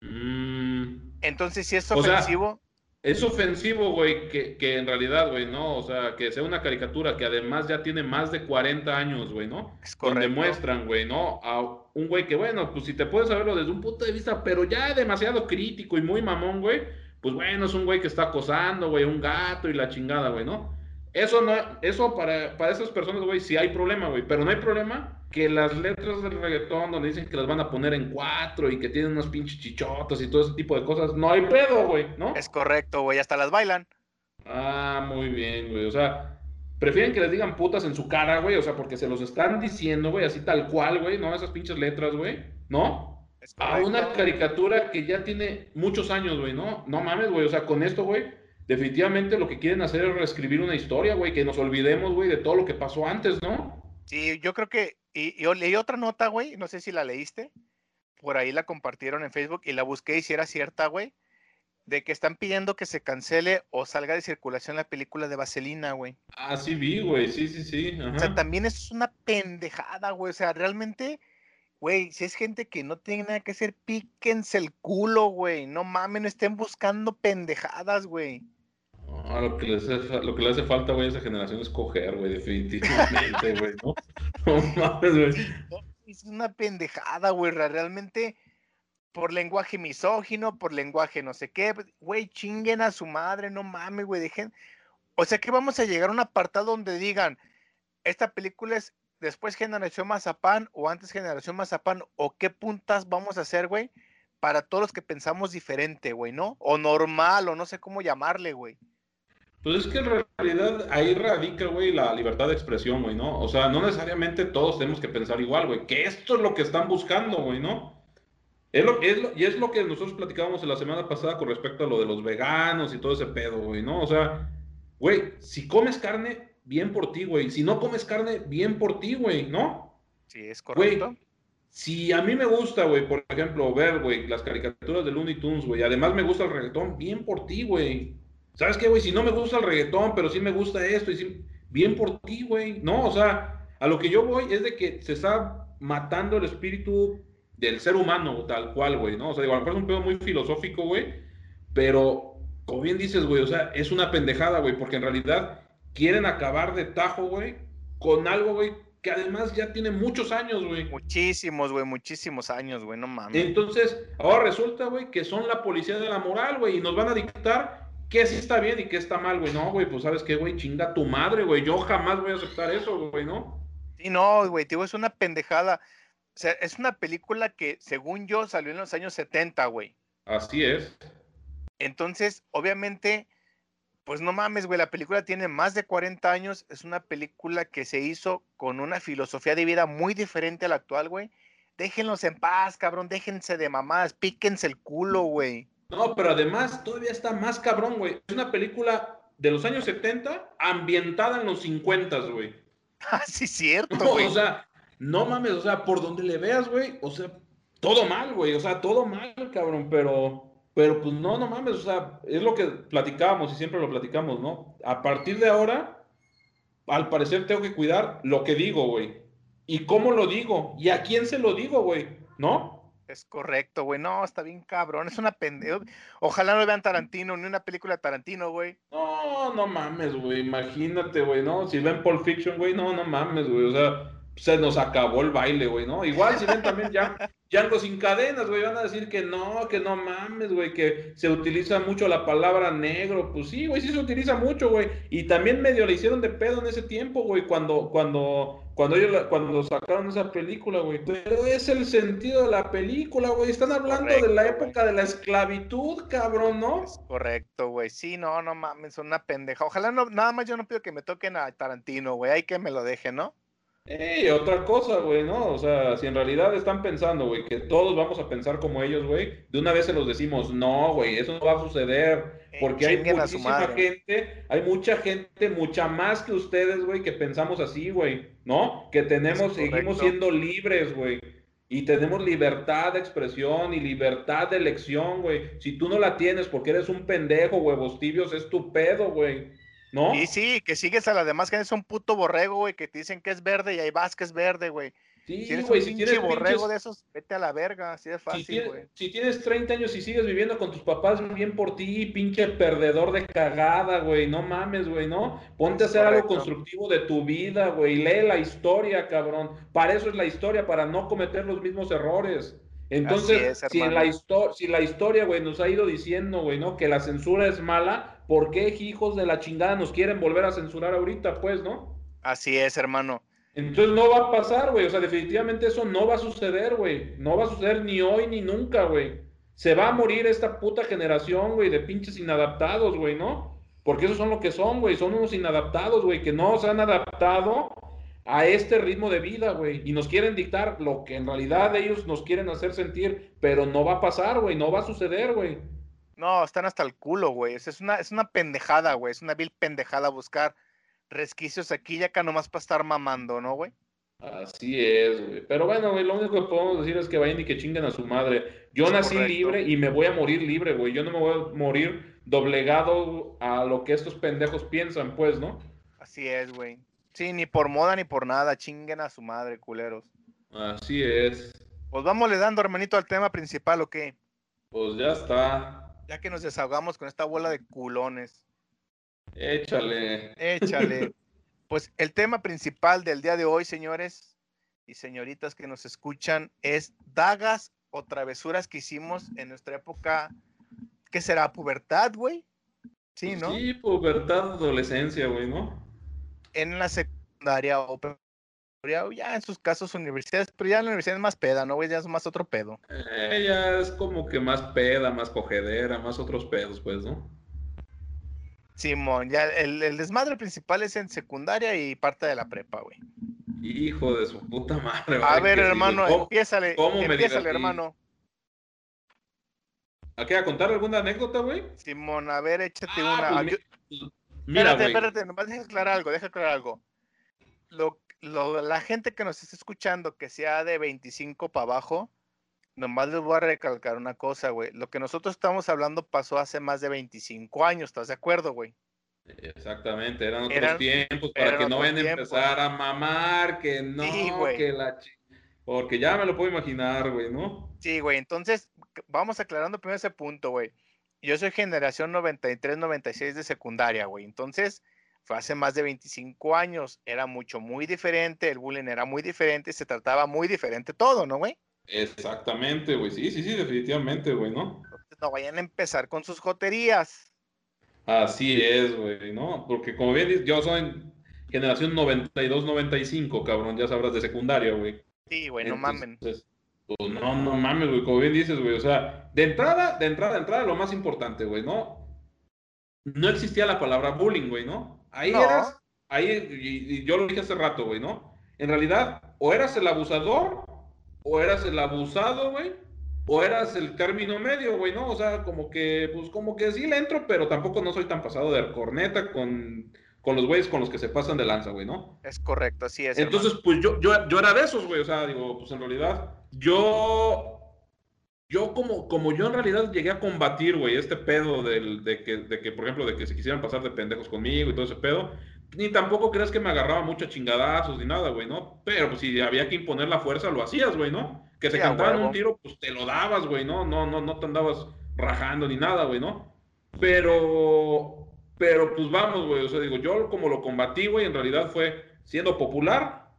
Mm, Entonces, si es ofensivo, es ofensivo, güey, que, que en realidad, güey, ¿no? O sea, que sea una caricatura que además ya tiene más de 40 años, güey, ¿no? es Donde correcto. muestran, güey, ¿no? A un güey que, bueno, pues si te puedes saberlo desde un punto de vista, pero ya demasiado crítico y muy mamón, güey, pues bueno, es un güey que está acosando, güey, un gato y la chingada, güey, ¿no? Eso no, eso para, para esas personas, güey, sí hay problema, güey, pero no hay problema que las letras del reggaetón donde dicen que las van a poner en cuatro y que tienen unos pinches chichotos y todo ese tipo de cosas, no hay pedo, güey, ¿no? Es correcto, güey. Hasta las bailan. Ah, muy bien, güey. O sea, prefieren que les digan putas en su cara, güey. O sea, porque se los están diciendo, güey, así tal cual, güey, ¿no? Esas pinches letras, güey, ¿no? Es A una caricatura que ya tiene muchos años, güey, ¿no? No mames, güey. O sea, con esto, güey, definitivamente lo que quieren hacer es reescribir una historia, güey, que nos olvidemos, güey, de todo lo que pasó antes, ¿no? Sí, yo creo que. Y yo leí otra nota, güey. No sé si la leíste. Por ahí la compartieron en Facebook y la busqué y si era cierta, güey. De que están pidiendo que se cancele o salga de circulación la película de Vaselina, güey. Ah, sí vi, güey. Sí, sí, sí. O sea, también es una pendejada, güey. O sea, realmente, güey, si es gente que no tiene nada que hacer, píquense el culo, güey. No mames, no estén buscando pendejadas, güey. Ah, lo, que les hace, fa- lo que le hace falta, güey, a esa generación es coger, güey, definitivamente, güey, ¿no? No mames, güey. No, Es una pendejada, güey. re- Realmente, por lenguaje misógino, por lenguaje no sé qué, güey, chinguen a su madre, no mames, güey, dejen. O sea que vamos a llegar a un apartado donde digan, esta película es después generación Mazapán o antes generación Mazapán, o qué puntas vamos a hacer, güey, para todos los que pensamos diferente, güey, ¿no? O normal, o no sé cómo llamarle, güey. Pues es que en realidad ahí radica, güey, la libertad de expresión, güey, ¿no? O sea, no necesariamente todos tenemos que pensar igual, güey, que esto es lo que están buscando, güey, ¿no? Es lo, es lo- y es lo que nosotros platicábamos la semana pasada con respecto a lo de los veganos y todo ese pedo, güey, ¿no? O sea, güey, si comes carne, bien por ti, güey. Si no comes carne, bien por ti, güey, ¿no? Sí, es Güey, correcto. si a mí me gusta, güey, por ejemplo, ver, güey, las caricaturas de Looney Tunes, güey, además me gusta el reggaetón, bien por ti, güey. ¿Sabes qué, güey? Si no me gusta el reggaetón, pero sí me gusta esto, y sí- bien por ti, güey. No, o sea, a lo que yo voy es de que se está matando el espíritu del ser humano, tal cual, güey, ¿no? O sea, digo, a lo mejor es un pedo muy filosófico, güey, pero, como bien dices, güey, o sea, es una pendejada, güey, porque en realidad quieren acabar de tajo, güey, con algo, güey, que además ya tiene muchos años, güey. Muchísimos, güey, muchísimos años, güey, no mames. Entonces, ahora resulta, güey, que son la policía de la moral, güey, y nos van a dictar qué sí está bien y qué está mal, güey. No, güey, pues sabes qué, güey, chinga tu madre, güey. Yo jamás voy a aceptar eso, güey, ¿no? Sí, no, güey, digo, es una pendejada. O sea, es una película que, según yo, salió en los años 70, güey. Así es. Entonces, obviamente, pues no mames, güey, la película tiene más de 40 años. Es una película que se hizo con una filosofía de vida muy diferente a la actual, güey. Déjenlos en paz, cabrón, déjense de mamadas, píquense el culo, güey. No, pero además todavía está más cabrón, güey. Es una película de los años 70 ambientada en los 50, güey. Ah, sí, cierto, No, güey. o sea, no mames, o sea, por donde le veas, güey, o sea, todo mal, güey, o sea, todo mal, cabrón, pero, pero pues no, no mames, o sea, es lo que platicábamos y siempre lo platicamos, ¿no? A partir de ahora, al parecer tengo que cuidar lo que digo, güey, y cómo lo digo, y a quién se lo digo, güey, ¿no? Es correcto, güey. No, está bien cabrón. Es una pendeja. Ojalá no vean Tarantino, ni una película de Tarantino, güey. No, no mames, güey, imagínate, güey, ¿no? Si ven Pulp Fiction, güey, no, no mames, güey, o sea, se nos acabó el baile, güey, ¿no? Igual si ven también ya Django sin cadenas, güey, van a decir que no, que no mames, güey, que se utiliza mucho la palabra negro. Pues sí, güey, sí se utiliza mucho, güey. Y también medio le hicieron de pedo en ese tiempo, güey, cuando, cuando, cuando ellos, la- cuando sacaron esa película, güey. Pero es el sentido de la película, güey. Están hablando de la época de la esclavitud, cabrón, ¿no? Es correcto, güey. Sí, no, no mames, una pendeja. Ojalá no, nada más yo no pido que me toquen a Tarantino, güey. Hay que me lo dejen, ¿no? Ey, otra cosa, güey, ¿no? O sea, si en realidad están pensando, güey, que todos vamos a pensar como ellos, güey, de una vez se los decimos, no, güey, eso no va a suceder, Eh, porque hay muchísima gente, hay mucha gente, mucha más que ustedes, güey, que pensamos así, güey, ¿no? Que tenemos, seguimos siendo libres, güey, y tenemos libertad de expresión y libertad de elección, güey. Si tú no la tienes porque eres un pendejo, huevos tibios, es tu pedo, güey, ¿no? Y sí, que sigues a la demás gente, es un puto borrego, güey, que te dicen que es verde y ahí vas que es verde, güey. Sí, Si eres güey, un si tienes borrego pinches- de esos, vete a la verga, así de Si fácil, tienes, güey. si tienes 30 años y sigues viviendo con tus papás, bien por ti, pinche perdedor de cagada, güey. No mames, güey, ¿no? Ponte a hacer algo constructivo de tu vida, güey. Lee la historia, cabrón. Para eso es la historia, para no cometer los mismos errores. Entonces, es, si, en la histo- si la historia, güey, nos ha ido diciendo, güey, ¿no? Que la censura es mala, ¿por qué hijos de la chingada nos quieren volver a censurar ahorita, pues, no? Así es, hermano. Entonces no va a pasar, güey. O sea, definitivamente eso no va a suceder, güey. No va a suceder ni hoy ni nunca, güey. Se va a morir esta puta generación, güey, de pinches inadaptados, güey, ¿no? Porque esos son lo que son, güey. Son unos inadaptados, güey, que no se han adaptado a este ritmo de vida, güey. Y nos quieren dictar lo que en realidad ellos nos quieren hacer sentir, pero no va a pasar, güey. No va a suceder, güey. No, están hasta el culo, güey. Es una, es una pendejada, güey. Es una vil pendejada buscar resquicios aquí y acá nomás para estar mamando, ¿no, güey? Así es, güey. Pero bueno, güey, lo único que podemos decir es que vayan y que chinguen a su madre. Yo Es nací correcto. libre y me voy a morir libre, güey. Yo no me voy a morir doblegado a lo que estos pendejos piensan, pues, ¿no? Así es, güey. Sí, ni por moda ni por nada. Chinguen a su madre, culeros. Así es. Pues vámonos dando, hermanito, al tema principal, ¿o qué? Pues ya está. Ya que nos desahogamos con esta bola de culones. Échale. Échale. pues el tema principal del día de hoy, señores y señoritas que nos escuchan, es dagas o travesuras que hicimos en nuestra época. ¿Qué será? ¿Pubertad, güey? Sí, ¿no? Sí, pubertad, adolescencia, güey, ¿no? En la secundaria o ya en sus casos universidades, pero ya en la universidad es más peda, ¿no, güey? Ya es más otro pedo. Ella es como que más peda, más cogedera, más otros pedos, pues, ¿no? Simón, ya el, el desmadre principal es en secundaria y parte de la prepa, güey. Hijo de su puta madre. A ver, hermano, ¿cómo- empiézale, empiézale, hermano. ¿A qué? ¿A contar alguna anécdota, güey? Simón, a ver, échate Ah, una. pues Ah, yo- Mira, espérate, güey. espérate, nomás deja aclarar algo, deja aclarar algo. Lo, lo- la gente que nos está escuchando, que sea de 25 para abajo, nomás les voy a recalcar una cosa, güey. Lo que nosotros estamos hablando pasó hace más de 25 años, ¿estás de acuerdo, güey? Exactamente, eran otros Eran- tiempos para que no vayan a empezar a mamar, que no, Sí, que la Porque ya me lo puedo imaginar, güey, ¿no? Sí, güey, entonces vamos aclarando primero ese punto, güey. Yo soy generación 93-96 de secundaria, güey. Entonces, fue hace más de 25 años. Era mucho, muy diferente. El bullying era muy diferente. Se trataba muy diferente todo, ¿no, güey? Exactamente, güey. Sí, sí, sí, definitivamente, güey, ¿no? No vayan a empezar con sus joterías. Así es, güey, ¿no? Porque como bien dices, yo soy generación 92-95, cabrón, ya sabrás de secundaria, güey. Sí, güey, no mamen. Entonces, Pues no, no mames, güey, como bien dices, güey. O sea, de entrada, de entrada, de entrada, lo más importante, güey, ¿no? No existía la palabra bullying, güey, ¿no? Ahí No. eras, ahí, y, y yo lo dije hace rato, güey, ¿no? En realidad, o eras el abusador, o eras el abusado, güey, o eras el término medio, güey, ¿no? O sea, como que, pues como que sí le entro, pero tampoco no soy tan pasado de corneta con, con los güeyes con los que se pasan de lanza, güey, ¿no? Es correcto, así es. Entonces, pues yo, yo, yo era de esos, güey. O sea, digo, pues en realidad, yo. Yo como, como yo en realidad llegué a combatir, güey, este pedo del, de, que, de que, por ejemplo, de que se quisieran pasar de pendejos conmigo y todo ese pedo, ni tampoco creas que me agarraba mucho chingadazos ni nada, güey, ¿no? Pero pues si había que imponer la fuerza, lo hacías, güey, ¿no? Que se Sí, huevo. un tiro, pues te lo dabas, güey, ¿no? No, no, no te andabas rajando ni nada, güey, ¿no? Pero, pero pues vamos, güey, o sea, digo, yo como lo combatí, güey, en realidad fue siendo popular,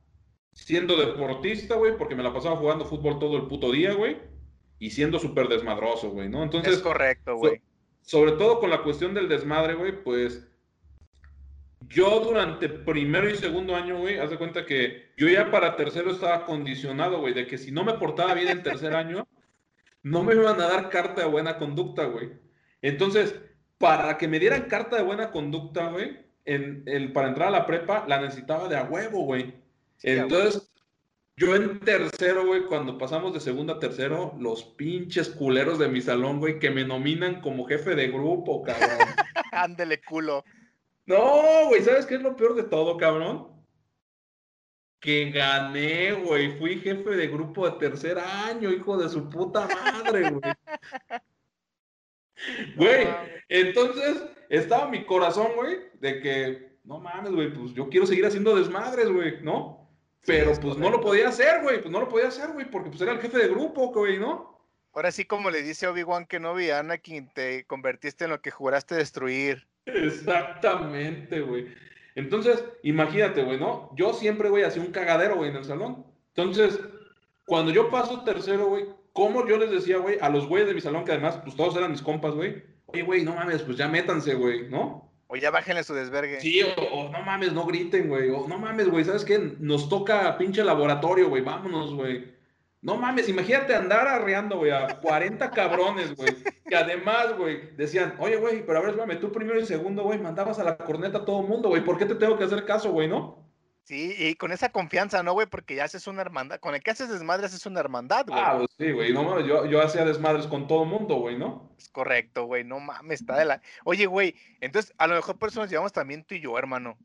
siendo deportista, güey, porque me la pasaba jugando fútbol todo el puto día, güey, y siendo súper desmadroso, güey, ¿no? Entonces, es correcto, güey. sobre todo con la cuestión del desmadre, güey, pues yo durante primero y segundo año, güey, haz de cuenta que yo ya para tercero estaba condicionado, güey, de que si no me portaba bien en tercer año, no me iban a dar carta de buena conducta, güey. Entonces, para que me dieran carta de buena conducta, güey, en, el, para entrar a la prepa, la necesitaba de a huevo, güey. Entonces, yo en tercero, güey, cuando pasamos de segundo a tercero, los pinches culeros de mi salón, güey, que me nominan como jefe de grupo, cabrón. Ándele, culo. No, güey, ¿sabes qué es lo peor de todo, cabrón? Que gané, güey. Fui jefe de grupo de tercer año, hijo de su puta madre, güey. Güey, entonces estaba mi corazón, güey, de que, no mames, güey, pues yo quiero seguir haciendo desmadres, güey, ¿no? Pero pues no lo podía hacer, güey, pues no lo podía hacer, güey, porque pues era el jefe de grupo, güey, ¿no? Ahora sí, como le dice Obi-Wan Kenobi a Anakin, te convertiste en lo que juraste destruir. Exactamente, güey. Entonces, imagínate, güey, ¿no? Yo siempre, güey, hacía un cagadero, güey, en el salón. Entonces, cuando yo paso tercero, güey, ¿cómo yo les decía, güey, a los güeyes de mi salón, que además, pues todos eran mis compas, güey? Oye, güey, no mames, pues ya métanse, güey, ¿no? O ya bájenle su desvergue. Sí, o, no mames, no griten, güey. O no mames, güey, ¿sabes qué? Nos toca pinche laboratorio, güey, vámonos, güey. No mames, imagínate andar arreando, güey, a 40 cabrones, güey. Que además, güey, decían, oye, güey, pero a ver, espérame, tú primero y segundo, güey, mandabas a la corneta a todo mundo, güey. ¿Por qué te tengo que hacer caso, güey, no? Sí, y con esa confianza, ¿no, güey? Porque ya haces una hermandad. Con el que haces desmadres es una hermandad, güey. Ah, pues sí, güey. No mames, yo, yo hacía desmadres con todo mundo, güey, ¿no? Es correcto, güey. No mames, está de la. Oye, güey, entonces a lo mejor por eso nos llevamos también tú y yo, hermano.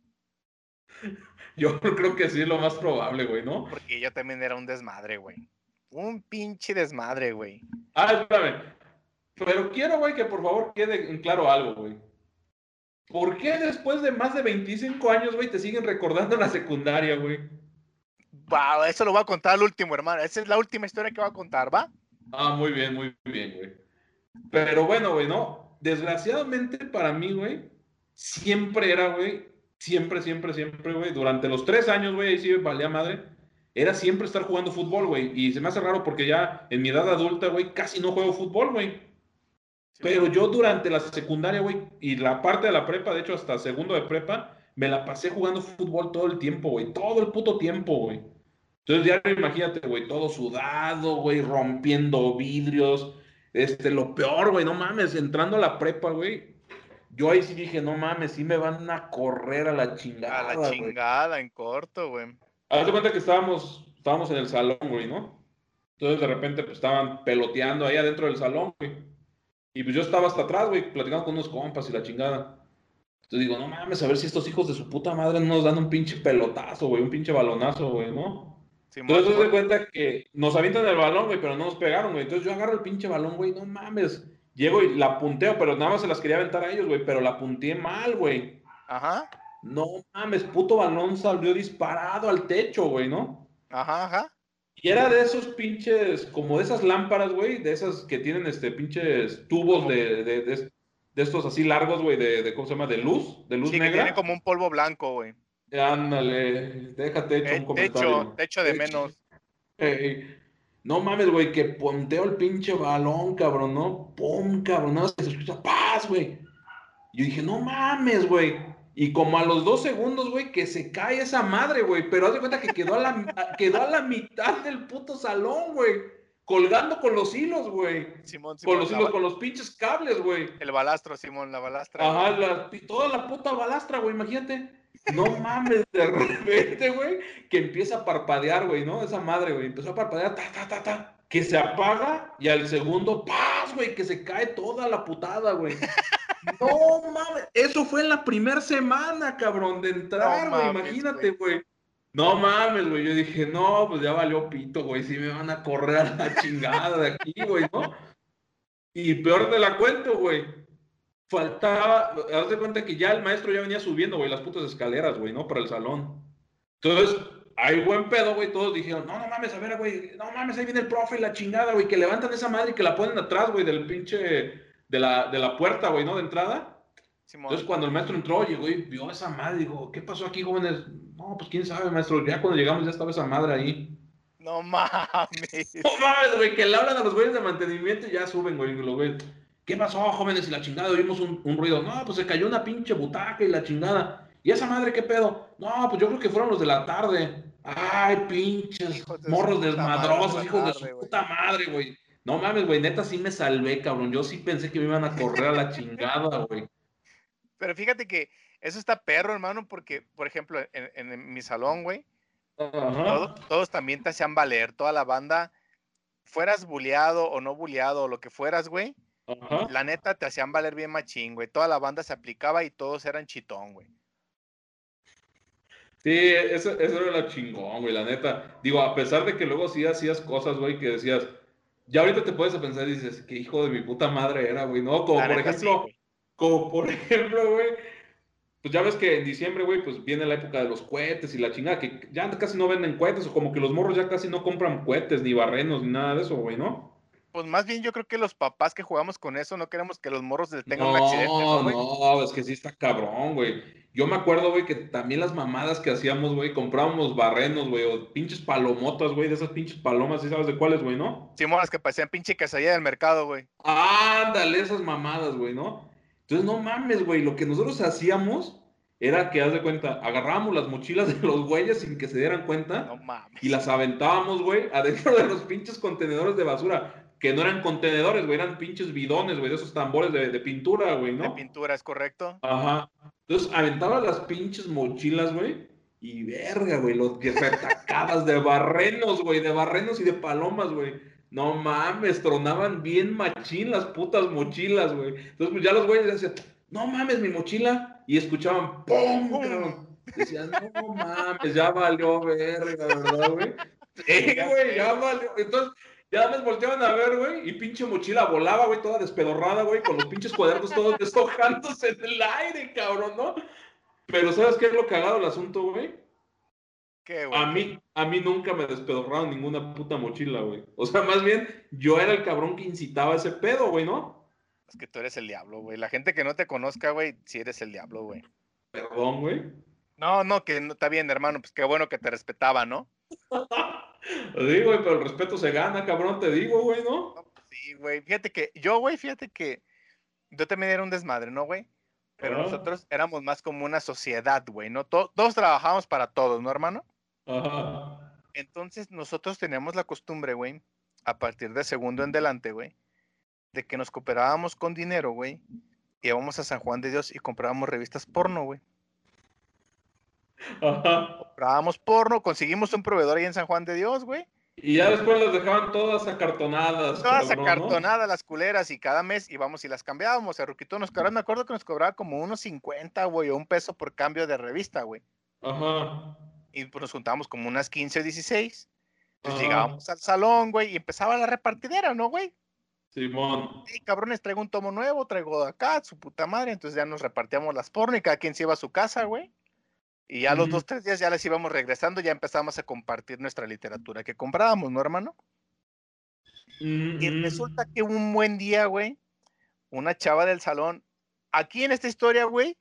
Yo creo que sí es lo más probable, güey, ¿no? Porque yo también era un desmadre, güey. Un pinche desmadre, güey. Ah, espérame. Pero quiero, güey, que por favor quede en claro algo, güey. ¿Por qué después de más de 25 años, güey, te siguen recordando la secundaria, güey? Va, eso lo voy a contar al último, hermano. Esa es la última historia que voy a contar, ¿va? Ah, muy bien, muy bien, güey. Pero bueno, güey, ¿no? Desgraciadamente para mí, güey, siempre era, güey, siempre, siempre, siempre, güey, durante los tres años, güey, ahí sí valía madre, era siempre estar jugando fútbol, güey. Y se me hace raro porque ya en mi edad adulta, güey, casi no juego fútbol, güey. Pero yo durante la secundaria, güey, y la parte de la prepa, de hecho hasta segundo de prepa, me la pasé jugando fútbol todo el tiempo, güey. Todo el puto tiempo, güey. Entonces ya imagínate, güey, todo sudado, güey, rompiendo vidrios. Este, lo peor, güey, no mames, entrando a la prepa, güey. Yo ahí sí dije, no mames, sí me van a correr a la chingada. A la chingada, en corto, güey. Haz de cuenta que estábamos, estábamos en el salón, güey, ¿no? Entonces de repente pues estaban peloteando ahí adentro del salón, güey. Y pues yo estaba hasta atrás, güey, platicando con unos compas y la chingada. Entonces digo, no mames, a ver si estos hijos de su puta madre no nos dan un pinche pelotazo, güey, un pinche balonazo, güey, ¿no? Entonces de cuenta que nos avientan el balón, güey, pero no nos pegaron, güey. Entonces yo agarro el pinche balón, güey, no mames. Llego y la punteo, pero nada más se las quería aventar a ellos, güey, pero la punteé mal, güey. Ajá. No mames, puto balón salió disparado al techo, güey, ¿no? Ajá, ajá. Y era de esos pinches, como de esas lámparas, güey, de esas que tienen este pinches tubos de, de, de, estos así largos, güey, de, ¿cómo se llama? De luz, de luz sí, negra. Que tiene como un polvo blanco, güey. Ándale, déjate hecho un comentario. Techo, techo de menos. no mames, güey, que ponteo el pinche balón, cabrón, ¿no? Pum, cabrón, no, se escucha paz, güey. Yo dije, no mames, güey. Y como a los dos segundos, güey, que se cae esa madre, güey. Pero haz de cuenta que quedó a la, quedó a la mitad del puto salón, güey. Colgando con los hilos, güey. Simón, Simón, con los hilos, con los pinches cables, güey. El balastro, Simón, la balastra. Ajá, la, toda la puta balastra, güey, imagínate. No mames, de repente, güey, que empieza a parpadear, güey, ¿no? Esa madre, güey, empezó a parpadear, ta, ta, ta, ta. Que se apaga y al segundo, ¡paz, güey! Que se cae toda la putada, güey. No mames, eso fue en la primera semana, cabrón, de entrar, güey, imagínate, güey. No mames, güey, yo dije, no, pues ya valió pito, güey, si me van a correr a la chingada de aquí, güey, ¿no? Y peor de la cuento, güey, faltaba, haz de cuenta que ya el maestro ya venía subiendo, güey, las putas escaleras, güey, ¿no? Para el salón. Entonces, hay buen pedo, güey, todos dijeron, no, no mames, a ver, güey, no mames, ahí viene el profe y la chingada, güey, que levantan esa madre y que la ponen atrás, güey, del pinche de la, de la puerta, güey, ¿no? De entrada. Simón. Entonces, cuando el maestro entró, llegó y vio esa madre, dijo, ¿qué pasó aquí, jóvenes? No, pues quién sabe, maestro. Ya cuando llegamos ya estaba esa madre ahí. No mames. No mames, güey, que le hablan a los güeyes de mantenimiento y ya suben, güey, los güeyes. ¿Qué pasó, jóvenes? Y la chingada, oímos un, un ruido. No, pues se cayó una pinche butaca y la chingada. ¿Y esa madre qué pedo? No, pues yo creo que fueron los de la tarde. Ay, pinches de morros desmadrosos, hijos de su puta madre, güey. No mames, güey, neta sí me salvé, cabrón. Yo sí pensé que me iban a correr a la chingada, güey. Pero fíjate que eso está perro, hermano, porque, por ejemplo, en, en- en mi salón, güey, todos también te hacían valer, toda la banda, fueras bulleado o no bulleado o lo que fueras, güey, Ajá. la neta te hacían valer bien machín, güey. Toda la banda se aplicaba y todos eran chitón, güey. Sí, eso, eso era la chingón, güey, la neta. Digo, a pesar de que luego sí hacías cosas, güey, que decías, ya ahorita te puedes pensar y dices, qué hijo de mi puta madre era, güey, ¿no? Como por sí, ejemplo, como por ejemplo, güey, pues ya ves que en diciembre, güey, pues viene la época de los cohetes y la chingada, que ya casi no venden cohetes, o como que los morros ya casi no compran cohetes, ni barrenos, ni nada de eso, güey, ¿no? Pues más bien yo creo que los papás que jugamos con eso no queremos que los morros les tengan un accidente, ¿no, no, es que sí está cabrón, güey. Yo me acuerdo, güey, que también las mamadas que hacíamos, güey, comprábamos barrenos, güey, o pinches palomotas, güey, de esas pinches palomas, ¿sí sabes de cuáles, güey, no? Simón, las que parecían pinche quesadilla del mercado, güey. Ándale, esas mamadas, güey, ¿no? Entonces, no mames, güey, lo que nosotros hacíamos era que, haz de cuenta, agarrábamos las mochilas de los güeyes sin que se dieran cuenta No mames. y las aventábamos, güey, adentro de los pinches contenedores de basura, que no eran contenedores, güey, eran pinches bidones, güey, de esos tambores de, de pintura, güey, De ¿no? pintura, ¿es correcto? Ajá. Entonces aventaba las pinches mochilas, güey. Y verga, güey, los que retacadas de barrenos, güey, de barrenos y de palomas, güey. No mames, tronaban bien machín las putas mochilas, güey. Entonces, pues ya los güeyes decían, no mames, mi mochila. Y escuchaban, ¡pum! ¡Pum! Decían, no mames, ya valió verga, ¿verdad, güey? Sí, Ya güey, ya valió. Entonces, ya me volteaban a ver, güey, y pinche mochila volaba, güey, toda despedorrada, güey, con los pinches cuadernos todos deshojándose en el aire, cabrón, ¿no? Pero ¿sabes qué es lo cagado del asunto, güey? ¿Qué, güey? A mí, a mí nunca me despedorraron ninguna puta mochila, güey. O sea, más bien, yo era el cabrón que incitaba ese pedo, güey, ¿no? Es que tú eres el diablo, güey. La gente que no te conozca, güey, sí eres el diablo, güey. Perdón, güey. No, no, que no está bien, hermano. Pues qué bueno que te respetaba, ¿no? Sí, güey, pero el respeto se gana, cabrón, te digo, güey, ¿no? Pues sí, güey. Fíjate que yo, güey, fíjate que yo también era un desmadre, ¿no, güey? Pero nosotros éramos más como una sociedad, güey, ¿no? To- todos trabajábamos para todos, ¿no, hermano? Ajá. Entonces nosotros teníamos la costumbre, güey, a partir de segundo en delante, güey, de que nos cooperábamos con dinero, güey, íbamos a San Juan de Dios y comprábamos revistas porno, güey. Ajá. Comprábamos porno, conseguimos un proveedor ahí en San Juan de Dios, güey. Y ya después las dejaban todas acartonadas. Todas cabrón, ¿no? acartonadas las culeras y cada mes íbamos y las cambiábamos. El Ruquito nos cobraba, me acuerdo que nos cobraba como unos 50, güey, o un peso por cambio de revista, güey. Ajá. Y pues nos juntábamos como unas 15 o 16. Entonces Ajá. llegábamos al salón, güey, y empezaba la repartidera, ¿no, güey? Simón. Hey, cabrones, traigo un tomo nuevo, traigo de acá, su puta madre. Entonces ya nos repartíamos las porno y cada quien se iba a su casa, güey. Y ya los dos, tres días ya les íbamos regresando, ya empezamos a compartir nuestra literatura que comprábamos, ¿no, hermano? Y resulta que un buen día, güey, una chava del salón, aquí en esta historia, güey,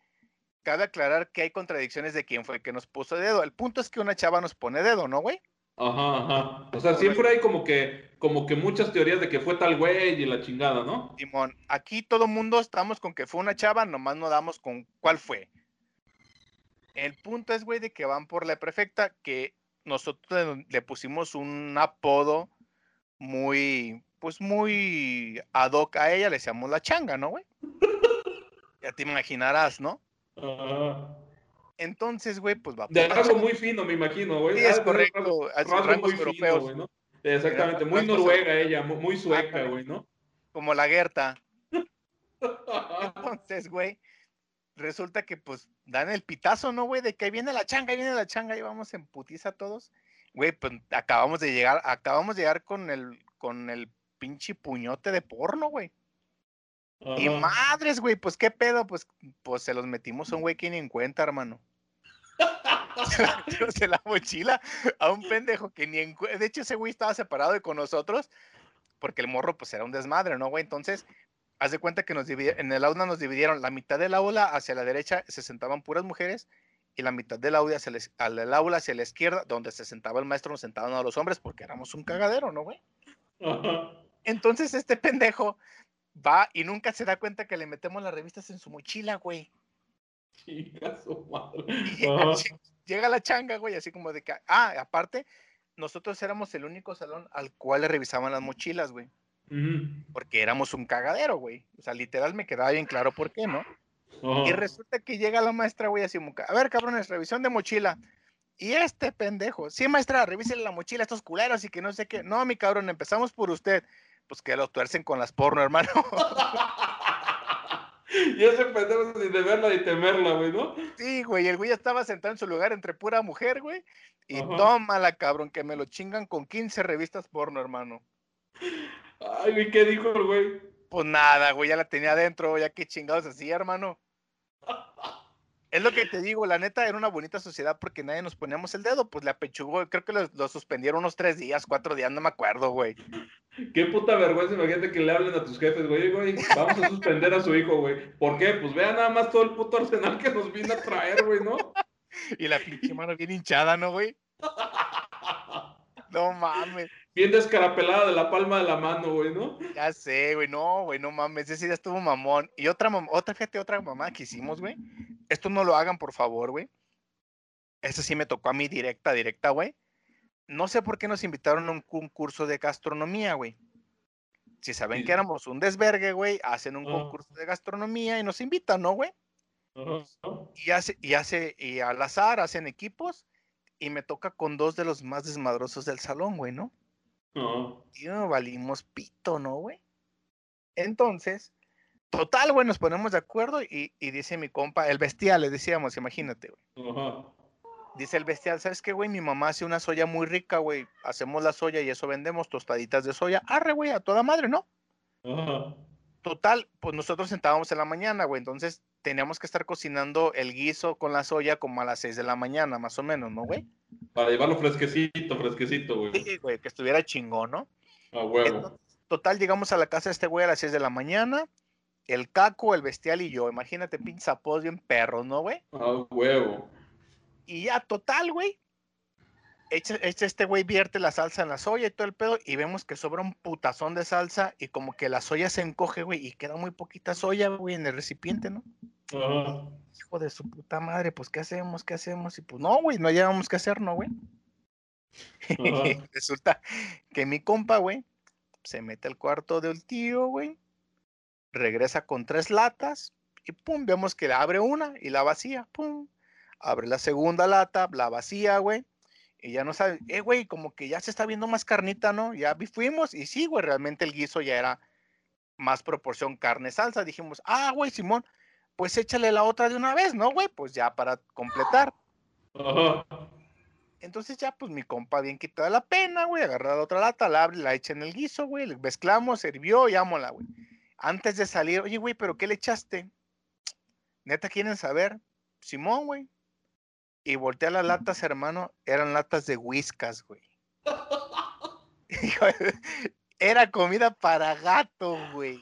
cabe aclarar que hay contradicciones de quién fue el que nos puso dedo. El punto es que una chava nos pone dedo, ¿no, güey? Ajá, ajá. O sea, siempre hay como que, como que muchas teorías de que fue tal güey y la chingada, ¿no? Simón, aquí todo mundo estamos con que fue una chava, nomás no damos con cuál fue. El punto es, güey, de que van por la prefecta, que nosotros le, le pusimos un apodo muy, pues muy ad hoc a ella, le decíamos la changa, ¿no, güey? Ya te imaginarás, ¿no? Ajá. Entonces, güey, pues va De changa. muy fino, me imagino, güey. Sí, Ha es correcto, muy fino, europeos. güey, ¿no? Exactamente, muy noruega ella, mu- muy sueca, güey, ¿no? como la Gerta. Entonces, güey, resulta que pues dan el pitazo, ¿no, güey? De que ahí viene la changa, ahí viene la changa, y vamos en putiza todos. Güey, pues acabamos de llegar, acabamos de llegar con el, con el pinche puñote de porno, güey. Y madres, güey, pues qué pedo, pues, pues se los metimos a un güey que ni en cuenta, hermano. Se la mochila a un pendejo que ni en cuenta. De hecho, ese güey estaba separado de con nosotros porque el morro, pues era un desmadre, ¿no, güey? Entonces, haz de cuenta que nos divide- en el aula nos dividieron la mitad del aula hacia la derecha se sentaban puras mujeres y la mitad del aula hacia la, al- el aula hacia la izquierda, donde se sentaba el maestro, nos sentaban a los hombres porque éramos un cagadero, ¿no, güey? Entonces este pendejo va y nunca se da cuenta que le metemos las revistas en su mochila, güey. Chinga su madre. Llega, llega la changa, güey, así como de que, ah, aparte, nosotros éramos el único salón al cual le revisaban las mochilas, güey, Porque éramos un cagadero, güey. O sea, literal me quedaba bien claro por qué, ¿no? Y resulta que llega la maestra, güey, así a ver, cabrones, revisión de mochila. Y este pendejo, sí, maestra, revísele la mochila a estos culeros y que no sé qué. No, mi cabrón, empezamos por usted. Pues que lo tuercen con las porno, hermano. y ese pendejo sin de verla ni temerla, güey, ¿no? Sí, güey, el güey ya estaba sentado en su lugar entre pura mujer, güey. Y Ajá. tómala, cabrón, que me lo chingan con 15 revistas porno, hermano. Ay, güey, ¿qué dijo el güey? Pues nada, güey, ya la tenía adentro, ya qué chingados hacía, hermano. Es lo que te digo, la neta era una bonita sociedad porque nadie nos poníamos el dedo, pues le apechugó, creo que lo, lo suspendieron unos tres días, cuatro días, no me acuerdo, güey. Qué puta vergüenza, imagínate que le hablen a tus jefes, güey, güey, vamos a suspender a su hijo, güey. ¿Por qué? Pues vea nada más todo el puto arsenal que nos vino a traer, güey, ¿no? Y la pinche mano bien hinchada, ¿no, güey? No mames, Bien descarapelada de la palma de la mano, güey, ¿no? ya sé, güey, no, güey, no mames, ese día estuvo mamón. Y otra, mam- otra, fíjate, otra mamá que hicimos, güey. Esto no lo hagan, por favor, güey. Eso sí me tocó a mí directa, directa, güey. No sé por qué nos invitaron a un concurso de gastronomía, güey. Si saben Sí. que éramos un desvergue, güey, hacen un Ah. concurso de gastronomía y nos invitan, ¿no, güey? Y hace, y hace, y al azar hacen equipos y me toca con dos de los más desmadrosos del salón, güey, ¿no? No, valimos pito, ¿no, güey? Entonces, total, güey, nos ponemos de acuerdo y, y dice mi compa, el bestial, le decíamos, imagínate, güey. Ajá. Dice el bestial, ¿sabes qué, güey? Mi mamá hace una soya muy rica, güey. Hacemos la soya y eso vendemos, tostaditas de soya. Arre, güey, a toda madre, ¿no? Ajá. Total, pues nosotros sentábamos en la mañana, güey. Entonces teníamos que estar cocinando el guiso con la soya como a las 6 de la mañana, más o menos, ¿no, güey? Para llevarlo fresquecito, fresquecito, güey. Sí, güey, que estuviera chingón, ¿no? A huevo. Entonces, total, llegamos a la casa de este güey a las 6 de la mañana. El caco, el bestial y yo. Imagínate, pinches zapos bien perros, ¿no, güey? A huevo. Y ya, total, güey. Echa, echa este güey, vierte la salsa en la soya y todo el pedo. Y vemos que sobra un putazón de salsa. Y como que la soya se encoge, güey. Y queda muy poquita soya, güey, en el recipiente, ¿no? Hijo de su puta madre, pues, ¿qué hacemos? ¿Qué hacemos? Y pues, no, güey, no hallábamos qué hacer, ¿no, güey? Resulta que mi compa, güey, se mete al cuarto del tío, güey. Regresa con tres latas. Y pum, vemos que la abre una y la vacía. Pum. Abre la segunda lata, la vacía, güey. Y ya no sabe, eh, güey, como que ya se está viendo más carnita, ¿no? Ya vi- fuimos y sí, güey, realmente el guiso ya era más proporción carne-salsa. Dijimos, ah, güey, Simón, pues échale la otra de una vez, ¿no, güey? Pues ya para completar. Ajá. Entonces ya, pues mi compa bien quitada la pena, güey, agarra la otra lata, la abre, la echa en el guiso, güey, le mezclamos, sirvió y ámola, güey. Antes de salir, oye, güey, ¿pero qué le echaste? Neta, ¿quieren saber? Simón, güey. Y voltea las latas, hermano, eran latas de whiskas, güey. Hijo de- Era comida para gato, güey.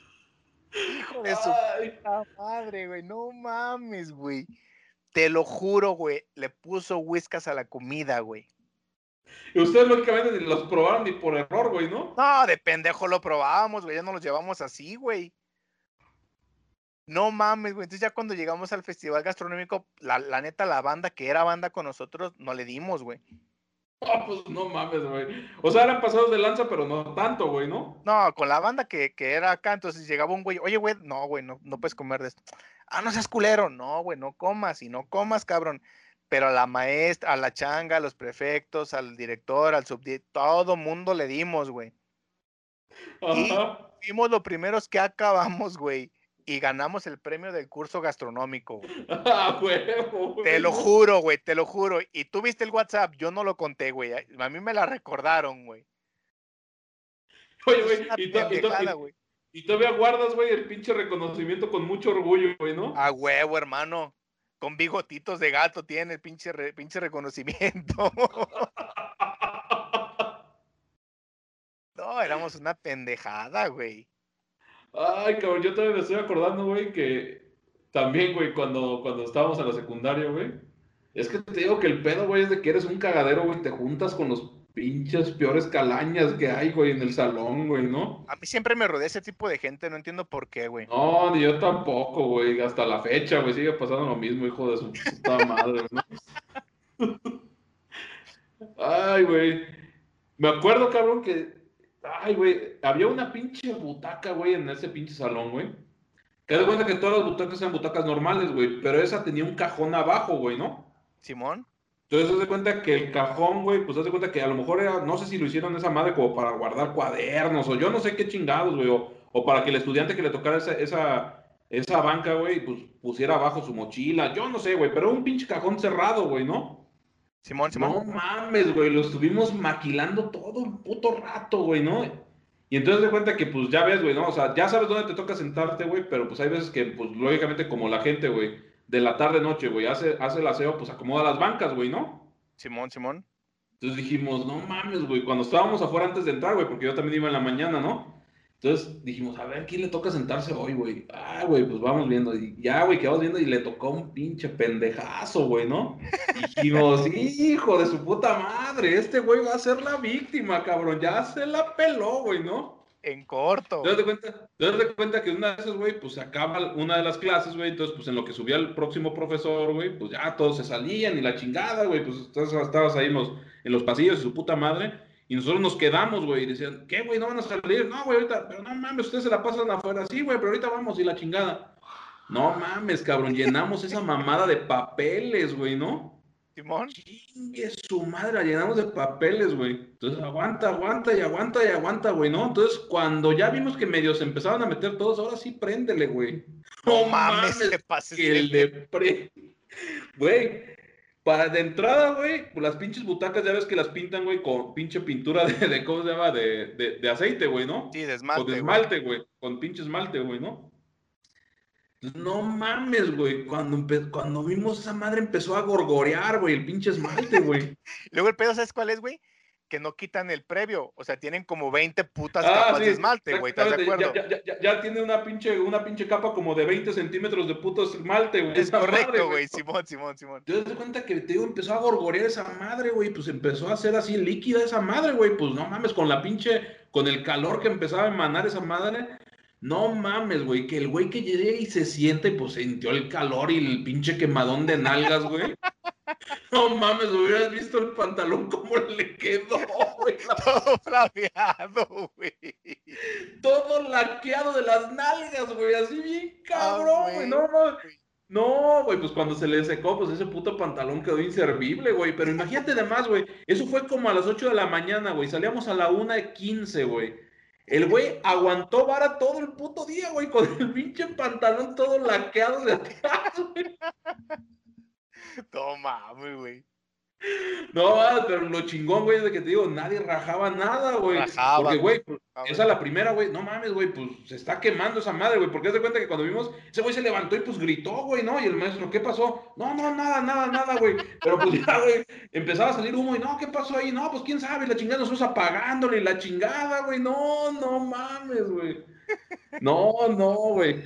Hijo de su puta madre, güey, no mames, güey. Te lo juro, güey, le puso whiskas a la comida, güey. Y ustedes lógicamente ni los probaron ni por error, güey, ¿no? No, de pendejo lo probábamos, güey, ya no los llevamos así, güey. No mames, güey. Entonces ya cuando llegamos al festival gastronómico, la, la neta, la banda que era banda con nosotros, no le dimos, güey. Ah, pues no mames, güey. O sea, eran pasados de lanza, pero no tanto, güey, ¿no? No, con la banda que, que era acá, entonces llegaba un güey, oye, güey, no, güey, no, no puedes comer de esto. Ah, no seas culero. No, güey, no comas y no comas, cabrón. Pero a la maestra, a la changa, a los prefectos, al director, al subdirector, todo mundo le dimos, güey. Y- Ajá. Fuimos los primeros que acabamos, güey. Y ganamos el premio del curso gastronómico. güey. Ah, huevo, güey. Te lo juro, güey, te lo juro. Y tú viste el WhatsApp, yo no lo conté, güey. A mí me la recordaron, güey. Oye, güey, y, to- y to- pendejada, y- güey. y todavía guardas, güey, el pinche reconocimiento con mucho orgullo, güey, ¿no? A huevo, hermano. Con bigotitos de gato tiene el pinche, re- pinche reconocimiento. no, éramos una pendejada, güey. Ay, cabrón, yo también me estoy acordando, güey, que también, güey, cuando, cuando estábamos en la secundaria, güey. Es que te digo que el pedo, güey, es de que eres un cagadero, güey, te juntas con los pinches peores calañas que hay, güey, en el salón, güey, ¿no? A mí siempre me rodea ese tipo de gente, no entiendo por qué, güey. No, ni yo tampoco, güey. Hasta la fecha, güey, sigue pasando lo mismo, hijo de su puta madre, ¿no? Ay, güey. Me acuerdo, cabrón, que. Ay, güey. Había una pinche butaca, güey, en ese pinche salón, güey. Que de cuenta que todas las butacas eran butacas normales, güey. Pero esa tenía un cajón abajo, güey, ¿no? Simón. Entonces, haz de cuenta que el cajón, güey, pues haz de cuenta que a lo mejor era, no sé si lo hicieron esa madre como para guardar cuadernos o yo no sé qué chingados, güey, o, o para que el estudiante que le tocara esa, esa, esa banca, güey, pues pusiera abajo su mochila, yo no sé, güey, pero un pinche cajón cerrado, güey, ¿no? Simón, Simón. No mames, güey, lo estuvimos maquilando todo el puto rato, güey, ¿no? Y entonces de cuenta que, pues ya ves, güey, ¿no? O sea, ya sabes dónde te toca sentarte, güey, pero pues hay veces que, pues lógicamente, como la gente, güey, de la tarde noche, güey, hace, hace el aseo, pues acomoda las bancas, güey, ¿no? Simón, Simón. Entonces dijimos, no mames, güey, cuando estábamos afuera antes de entrar, güey, porque yo también iba en la mañana, ¿no? Entonces dijimos, a ver, ¿quién le toca sentarse hoy, güey? Ah, güey, pues vamos viendo. Y ya, güey, quedamos viendo y le tocó un pinche pendejazo, güey, ¿no? Dijimos, hijo de su puta madre, este güey va a ser la víctima, cabrón. Ya se la peló, güey, ¿no? En corto. ¿Te das cuenta? ¿Te das cuenta que una de esas, güey, pues se acaba una de las clases, güey? Entonces, pues en lo que subía el próximo profesor, güey, pues ya todos se salían y la chingada, güey, pues entonces estabas ahí en los, en los pasillos de su puta madre. Y nosotros nos quedamos, güey, y decían, ¿qué, güey? ¿No van a salir? No, güey, ahorita, pero no mames, ustedes se la pasan afuera. Sí, güey, pero ahorita vamos y la chingada. No mames, cabrón, llenamos esa mamada de papeles, güey, ¿no? Simón. Chingue su madre, la llenamos de papeles, güey. Entonces aguanta, aguanta y aguanta y aguanta, güey, ¿no? Entonces cuando ya vimos que medios empezaban a meter todos, ahora sí préndele, güey. No mames, pases que de- el de pre. Güey, para de entrada, güey, pues las pinches butacas ya ves que las pintan, güey, con pinche pintura de, de ¿cómo se llama? De, de, de aceite, güey, ¿no? Sí, de esmalte, de güey. esmalte, güey. Con pinche esmalte, güey, ¿no? No mames, güey. Cuando, cuando vimos esa madre empezó a gorgorear, güey, el pinche esmalte, güey. Luego el pedo, ¿sabes cuál es, güey? Que no quitan el previo. O sea, tienen como 20 putas Ah, capas sí, de esmalte, güey. ¿Estás de acuerdo? Ya, ya- ya- ya tiene una pinche, una pinche capa como de 20 centímetros de puto esmalte, güey. Es esa correcto, güey. Simón, Simón, Simón. Te das cuenta que te digo, empezó a gorgorear esa madre, güey, pues empezó a hacer así líquida esa madre, güey, pues no mames, con la pinche, con el calor que empezaba a emanar esa madre, no mames, güey, que el güey que llegue y se siente, pues sintió el calor y el pinche quemadón de nalgas, güey. No mames, hubieras visto el pantalón como le quedó, güey, Todo flameado, güey. todo laqueado de las nalgas, güey, así bien Ah, cabrón, güey, no, no, no, güey, pues cuando se le secó, pues ese puto pantalón quedó inservible, güey. Pero imagínate además, güey, eso fue como a las 8 de la mañana, güey. Salíamos a la 1.15, güey. El güey aguantó vara todo el puto día, güey, con el pinche pantalón todo laqueado de atrás, güey. Mames, güey. No, pero lo chingón, güey, es de que te digo, nadie rajaba nada, güey. Rajaba, Porque, güey, pues, esa es la primera, güey. No mames, güey, pues se está quemando esa madre, güey. Porque haz de cuenta que cuando vimos, ese güey se levantó y pues gritó, güey, ¿no? Y el maestro, ¿qué pasó? No, no, nada, nada, nada, güey. Pero pues ya, güey, empezaba a salir humo y no, ¿qué pasó ahí? No, pues quién sabe, la chingada nosotros apagándole la chingada, güey. No, no mames, güey. No, no, güey.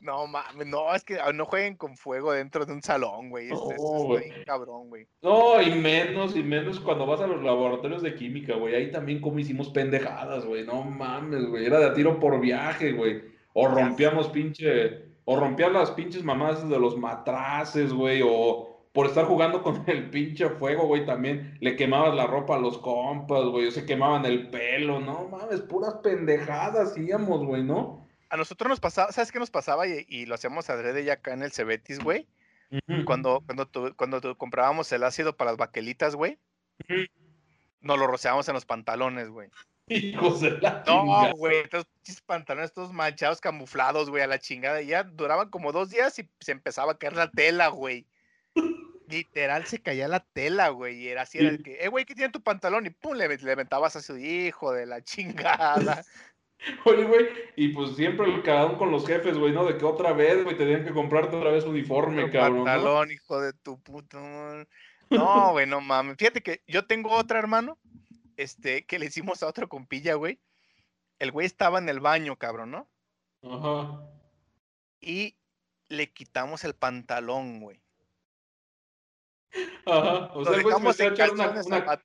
No mames, no, es que no jueguen con fuego dentro de un salón, güey. No, Este, bien cabrón, güey. No, y menos, y menos cuando vas a los laboratorios de química, güey. Ahí también como hicimos pendejadas, güey. No mames, güey. Era de a tiro por viaje, güey. O rompíamos pinche, o rompían las pinches mamás de los matraces, güey. O por estar jugando con el pinche fuego, güey, también le quemabas la ropa a los compas, güey. O se quemaban el pelo. No mames, puras pendejadas hacíamos, güey, ¿no? A nosotros nos pasaba, ¿sabes qué nos pasaba? Y, y lo hacíamos adrede ya acá en el Cebetis, güey. Cuando, cuando, tu- cuando tu- comprábamos el ácido para las baquelitas, güey. Nos lo rociábamos en los pantalones, güey. Hijos de la No, güey, estos pantalones todos manchados, camuflados, güey, a la chingada. Y ya duraban como dos días y se empezaba a caer la tela, güey. Literal se caía la tela, güey. Y era así, era el que, eh, güey, ¿qué tiene tu pantalón? Y pum, le, le mentabas a su hijo de la chingada. Oye, güey, y pues siempre el cagadón con los jefes, güey, ¿no? De que otra vez, güey, tenían que comprarte otra vez uniforme, cabrón, ¿no? pantalón, hijo de tu madre. No, güey, no mames. Fíjate que yo tengo otra hermano, este, que le hicimos a otro compilla, güey. el güey estaba en el baño, cabrón, ¿no? Ajá. Y le quitamos el pantalón, güey. Ajá. O sea, se dejamos en una.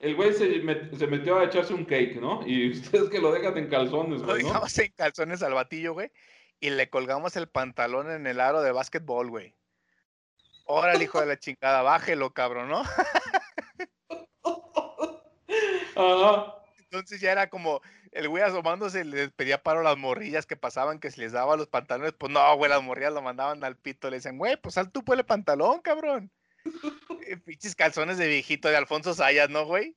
El güey se, met- se metió a echarse un cake, ¿no? Y ustedes que lo dejan en calzones, Lo güey, ¿no? dejamos en calzones al batillo, güey. Y le colgamos el pantalón en el aro de básquetbol, güey. Órale, hijo de la chingada, bájelo, cabrón, ¿no? Ajá. Entonces ya era como el güey asomándose les pedía paro a las morrillas que pasaban, que si les daba los pantalones, pues no, güey, las morrillas lo mandaban al pito, le decían, güey, pues sal tú, el pantalón, cabrón. Eh, Pinches calzones de viejito de Alfonso Sayas, ¿no, güey?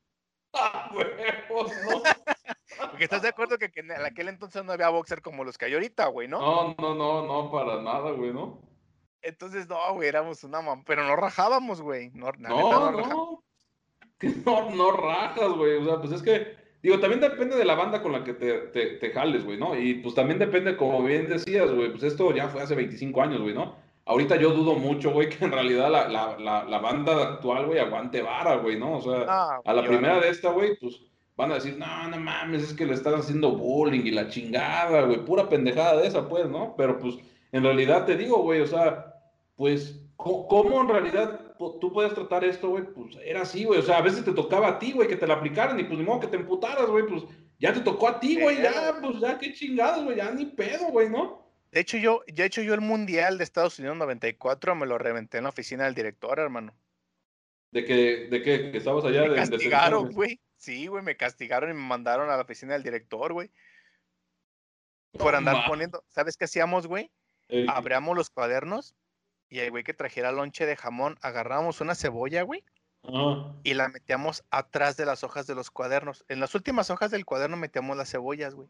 ¡Ah, huevos, no! Porque estás de acuerdo que, que en aquel entonces no había boxer como los que hay ahorita, güey, ¿no? No, no, no, no, para nada, güey, ¿no? Entonces, no, güey, éramos una mam... Pero no rajábamos, güey. No, No, no. No, no rajas, güey. O sea, pues es que, digo, también depende de la banda con la que te, te, te jales, güey, ¿no? Y pues también depende, como bien decías, güey, pues esto ya fue hace 25 años, güey, ¿no? Ahorita yo dudo mucho, güey, que en realidad la, la, la, la banda actual, güey, aguante vara, güey, ¿no? O sea, a la primera de esta, güey, pues van a decir, no, no mames, es que le están haciendo bullying y la chingada, güey, pura pendejada de esa, pues, ¿no? Pero pues, en realidad te digo, güey, o sea, pues, ¿cómo, cómo en realidad tú puedes tratar esto, güey? Pues era así, güey, o sea, a veces te tocaba a ti, güey, que te la aplicaran y pues ni modo que te emputaras, güey, pues ya te tocó a ti, güey, ya, pues ya, qué chingados, güey, ya ni pedo, güey, ¿no? De hecho, yo, de hecho, yo el Mundial de Estados Unidos 94 me lo reventé en la oficina del director, hermano. De que, de que, que estabas allá Me de, castigaron, güey. Sí, güey, me castigaron y me mandaron a la oficina del director, güey. Por andar poniendo, ¿sabes qué hacíamos, güey? Eh, Abríamos los cuadernos y el güey que trajera lonche de jamón, agarrábamos una cebolla, güey, ajá. y la metíamos atrás de las hojas de los cuadernos. En las últimas hojas del cuaderno metíamos las cebollas, güey.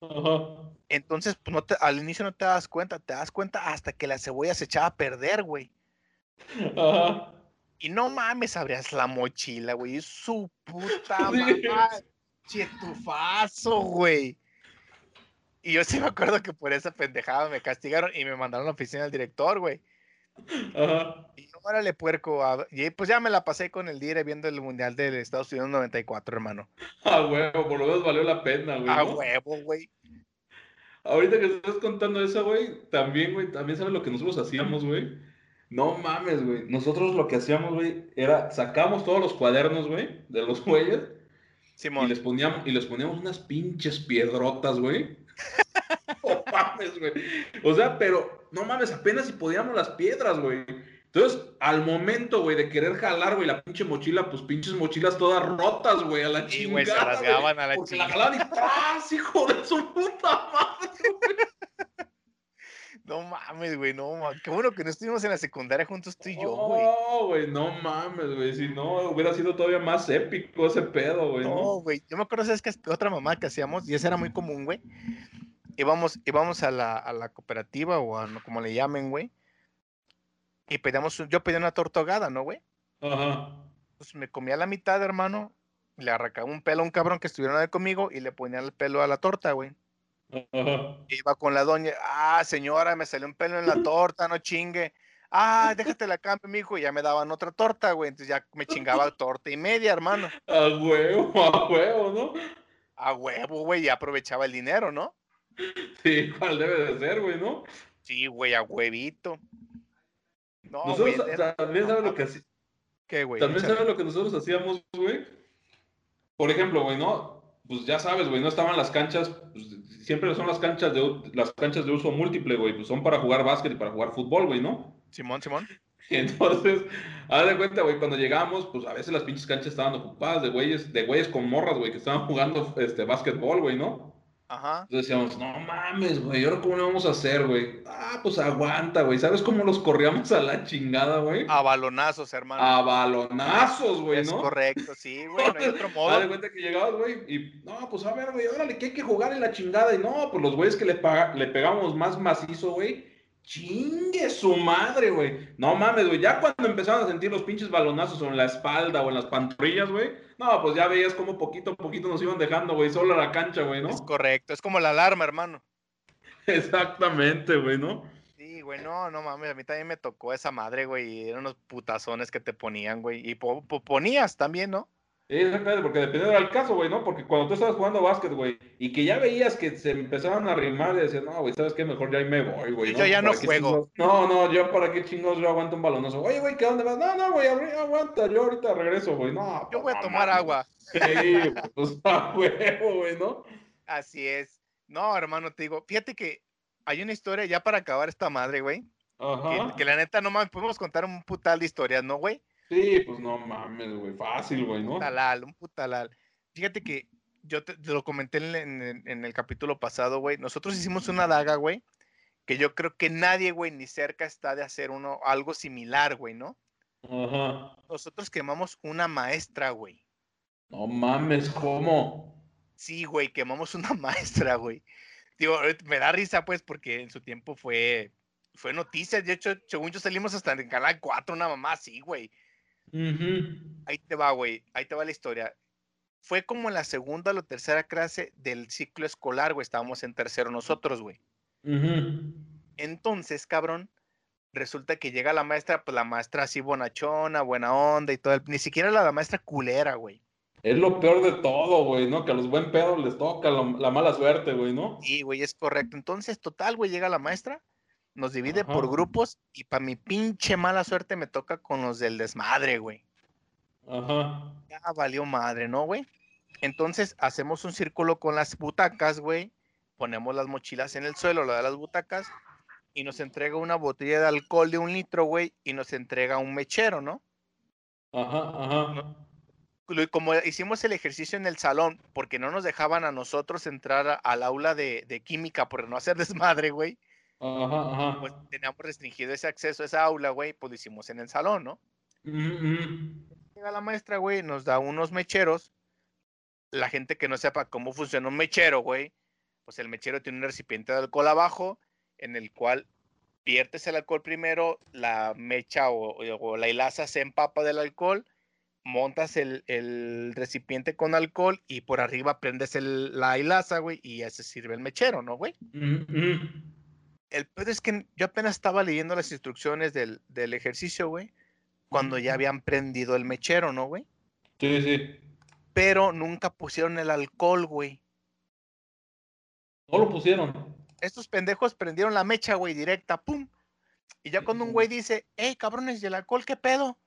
Ajá. Entonces, pues, no te- al inicio no te das cuenta, te das cuenta hasta que la cebolla se echaba a perder, güey. Ajá. Y no mames, abrías la mochila, güey. Su puta madre. Chetufazo, güey. Y yo sí me acuerdo que por esa pendejada me castigaron y me mandaron a la oficina del director, güey. Ajá. Y órale, puerco. a- Y pues ya me la pasé con el dire viendo el Mundial de Estados Unidos 94, hermano. A huevo, por lo menos valió la pena, güey. A huevo, güey. Ahorita que estás contando eso, güey, también, güey, también sabes lo que nosotros hacíamos, güey. No mames, güey. Nosotros lo que hacíamos, güey, era sacamos todos los cuadernos, güey, de los güeyes y Simón. les poníamos y les poníamos unas pinches piedrotas, güey. Mames, güey. O sea, pero no mames, apenas si podíamos las piedras, güey. Entonces, al momento, güey, de querer jalar, güey, la pinche mochila, pues pinches mochilas todas rotas, güey, a la Sí, chingada. güey, se güey, rasgaban a la Porque la chingada. jalaban y ¡tras, hijo de su puta madre! No mames, güey, no mames. Qué bueno que no estuvimos en la secundaria juntos tú y yo, güey. No, güey, no mames, güey. Si no, hubiera sido todavía más épico ese pedo, güey, No, ¿no? güey. Yo me acuerdo, ¿sabes qué? Otra mamá que hacíamos, y esa era muy común, güey. Íbamos, íbamos a la, a la cooperativa o a no- como le llamen, güey. Y pedíamos, yo pedía una torta ahogada, ¿no, güey? Ajá. Pues me comía la mitad, hermano. Le arrancaba un pelo a un cabrón que estuviera ahí conmigo y le ponía el pelo a la torta, güey. Ajá. Iba con la doña, ah, señora, me salió un pelo en la torta, no chingue. Ah, déjate la cambio, mijo. Y ya me daban otra torta, güey. Entonces ya me chingaba torta y media, hermano. A huevo, a huevo, ¿no? A huevo, güey, y aprovechaba el dinero, ¿no? Sí, cuál debe de ser, güey, ¿no? Sí, güey, a huevito. No, Nosotros güey, también no sabes lo que hacíamos. ¿Qué, güey? También sabes lo que nosotros hacíamos, güey. Por ejemplo, güey, ¿no? Pues ya sabes, güey, no estaban las canchas, pues, siempre son las canchas de las canchas de uso múltiple, güey, pues son para jugar básquet y para jugar fútbol, güey, ¿no? Simón, Simón. Entonces, haz de cuenta, güey, cuando llegamos, pues a veces las pinches canchas estaban ocupadas de güeyes, de güeyes con morras, güey, que estaban jugando este básquetbol, güey, ¿no? Ajá. Entonces decíamos, no mames, güey, ¿y ahora cómo le vamos a hacer, güey? Ah, pues aguanta, güey. ¿Sabes cómo los corríamos a la chingada, güey? A balonazos, hermano. A balonazos, güey, es ¿no? correcto, sí, güey, no hay otro modo. cuenta que llegabas, güey, y no, pues a ver, güey, órale, que hay que jugar en la chingada. Y no, pues los güeyes que le, le pegamos más macizo, güey, chingue su madre, güey. No mames, güey, ya cuando empezaron a sentir los pinches balonazos o en la espalda o en las pantorrillas, güey, no, pues ya veías como poquito a poquito nos iban dejando, güey, solo a la cancha, güey, ¿no? Es correcto, es como la alarma, hermano. Exactamente, güey, ¿no? Sí, güey, no, no mames, a mí también me tocó esa madre, güey, y eran unos putazones que te ponían, güey, y po- po- ponías también, ¿no? Exactamente, porque dependiendo del caso, güey, ¿no? Porque cuando tú estabas jugando básquet, güey, y que ya veías que se empezaban a arrimar y decías, no, güey, ¿sabes qué? Mejor ya ahí me voy, güey. Yo ya no ¿Para qué juego. chingos? No, no, yo para qué chingos yo aguanto un balonazo. Oye, güey, ¿qué dónde vas? No, no, güey, aguanta, yo ahorita regreso, güey. No, Yo voy a tomar agua. Sí, pues a huevo, güey, ¿no? Así es. No, hermano, te digo, fíjate que hay una historia ya para acabar esta madre, güey. Que, Ajá. que la neta no mames, podemos contar un putal de historias, ¿no, güey? Sí, pues no mames, güey, fácil, güey, ¿no? Putalal, un putalal. Fíjate que yo te, te lo comenté en, en- en- en el capítulo pasado, güey. Nosotros hicimos una daga, güey, que yo creo que nadie, güey, ni cerca está de hacer uno, algo similar, güey, ¿no? Ajá. Nosotros quemamos una maestra, güey. No mames, ¿cómo? Sí, güey, quemamos una maestra, güey. Digo, ahorita me da risa, pues, porque en su tiempo fue, fue noticia. De hecho, según yo salimos hasta en Canal 4, una mamá así, güey. Ujú. Ahí te va, güey. Ahí te va la historia. Fue como la segunda o la tercera clase del ciclo escolar, güey. Estábamos en tercero nosotros, güey. Entonces, cabrón, resulta que llega la maestra, pues la maestra así bonachona, buena onda y todo. el- Ni siquiera la, la maestra culera, güey. Es lo peor de todo, güey, ¿no? Que a los buen pedos les toca la, la mala suerte, güey, ¿no? Sí, güey, es correcto. Entonces, total, güey, llega la maestra, nos divide por grupos y para mi pinche mala suerte me toca con los del desmadre, güey. Ajá. Ya valió madre, ¿no, güey? Entonces, hacemos un círculo con las butacas, güey. Ponemos las mochilas en el suelo, la de las butacas, y nos entrega una botella de alcohol de un litro, güey, y nos entrega un mechero, ¿no? Ajá, ajá. Como hicimos el ejercicio en el salón, porque no nos dejaban a nosotros entrar al aula de, de química por no hacer desmadre, güey, Ajá, ajá. pues teníamos restringido ese acceso a esa aula, güey, pues lo hicimos en el salón, ¿no? Ujú, ujú. Llega la maestra, güey, nos da unos mecheros. La gente que no sepa cómo funciona un mechero, güey, pues el mechero tiene un recipiente de alcohol abajo, en el cual viertes el alcohol primero, la mecha o, o la hilaza se empapa del alcohol, montas el, el recipiente con alcohol y por arriba prendes el- la hilaza, güey, y ya se sirve el mechero, ¿no, güey? Ujú, ujú. El pedo es que yo apenas estaba leyendo las instrucciones del, del ejercicio, güey, cuando ya habían prendido el mechero, ¿no, güey? Sí, sí. pero nunca pusieron el alcohol, güey. No lo pusieron. Estos pendejos prendieron la mecha, güey, directa, pum. Y ya cuando un güey dice, hey, cabrones, ¿y el alcohol qué pedo?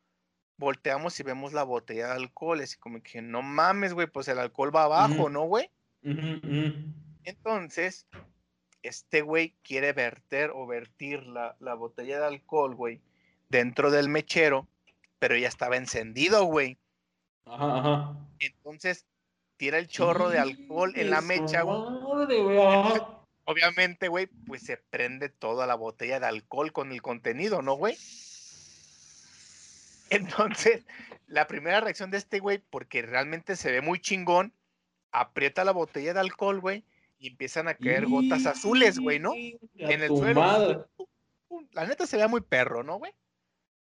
Volteamos y vemos la botella de alcohol. Así como que, no mames, güey, pues el alcohol va abajo. ¿no, güey? Ujú. Entonces, este güey quiere verter o vertir la, la botella de alcohol, güey, dentro del mechero, pero ya estaba encendido, güey. Ajá, ajá. Entonces, tira el chorro de alcohol en la mecha, güey. madre, güey, ajá. obviamente, güey, pues se prende toda la botella de alcohol con el contenido, ¿no, güey? Entonces, la primera reacción de este güey, porque realmente se ve muy chingón, aprieta la botella de alcohol, güey, y empiezan a caer gotas azules, güey, ¿no? En el suelo. madre. La neta se veía muy perro, ¿no, güey?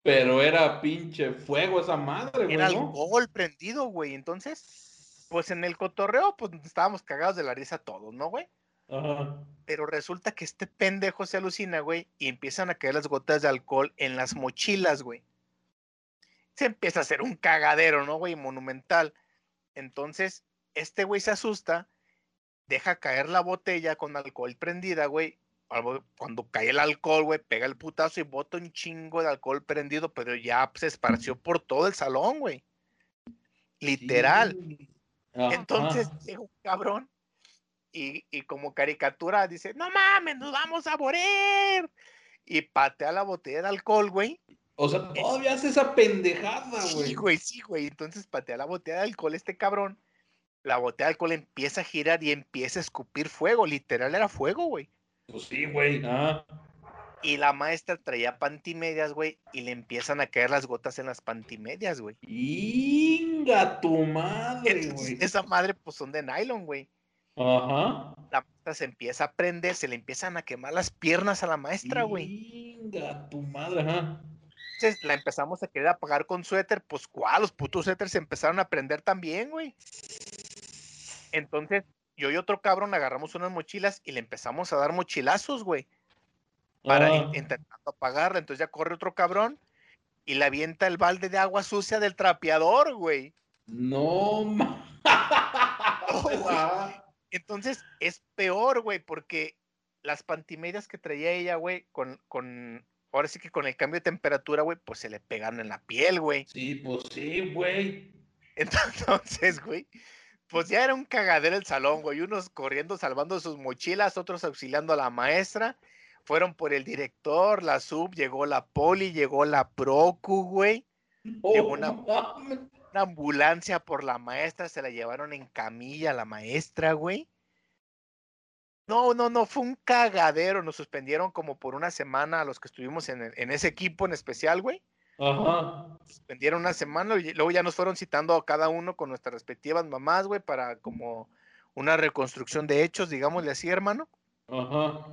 Pero era pinche fuego esa madre, güey, Era ¿no? alcohol prendido, güey. Entonces, pues en el cotorreo, pues estábamos cagados de la risa todos, ¿no, güey? Ajá. Pero resulta que este pendejo se alucina, güey, y empiezan a caer las gotas de alcohol en las mochilas, güey. Se empieza a hacer un cagadero, ¿no, güey? Monumental. Entonces, este güey se asusta, deja caer la botella con alcohol prendida, güey. Cuando cae el alcohol, güey, pega el putazo y bota un chingo de alcohol prendido, pero ya se esparció por todo el salón, güey. Literal. Entonces llega un cabrón y, y como caricatura dice, no mames, nos vamos a morir. Y patea la botella de alcohol, güey. O sea, todavía hace esa pendejada, Sí, güey. güey, sí, güey. Entonces patea la botella de alcohol este cabrón. La botella de alcohol empieza a girar y empieza a escupir fuego. Literal era fuego, güey. Pues sí, güey. Ah. Y la maestra traía pantimedias, güey, y le empiezan a caer las gotas en las pantimedias, güey. Inga tu madre, güey. esa madre, pues son de nylon, güey. Ajá. La maestra se empieza a prender, se le empiezan a quemar las piernas a la maestra, güey. Inga tu madre, ajá. Entonces la empezamos a querer apagar con suéter, pues cuál, los putos suéteres se empezaron a prender también, güey. Entonces yo y otro cabrón agarramos unas mochilas y le empezamos a dar mochilazos, güey, para in- intentando apagarla. Entonces ya corre otro cabrón y le avienta el balde de agua sucia del trapeador, güey. No, ma. Oh, güey. Entonces es peor, güey, porque las pantimedias que traía ella, güey, con, con, ahora sí que con el cambio de temperatura, güey, pues se le pegaron en la piel, güey. Sí, pues sí, güey. Entonces, güey, pues ya era un cagadero el salón, güey. Unos corriendo salvando sus mochilas, otros auxiliando a la maestra. Fueron por el director, la sub, llegó la poli, llegó la procu, güey. Llegó Oh, una- mames. Una ambulancia por la maestra, se la llevaron en camilla a la maestra, güey. No, no, no, fue un cagadero. Nos suspendieron como por una semana a los que estuvimos en ese equipo en especial, güey. Ajá. Suspendieron una semana y luego ya nos fueron citando a cada uno con nuestras respectivas mamás, güey, para como una reconstrucción de hechos, digámosle así, hermano. Ajá.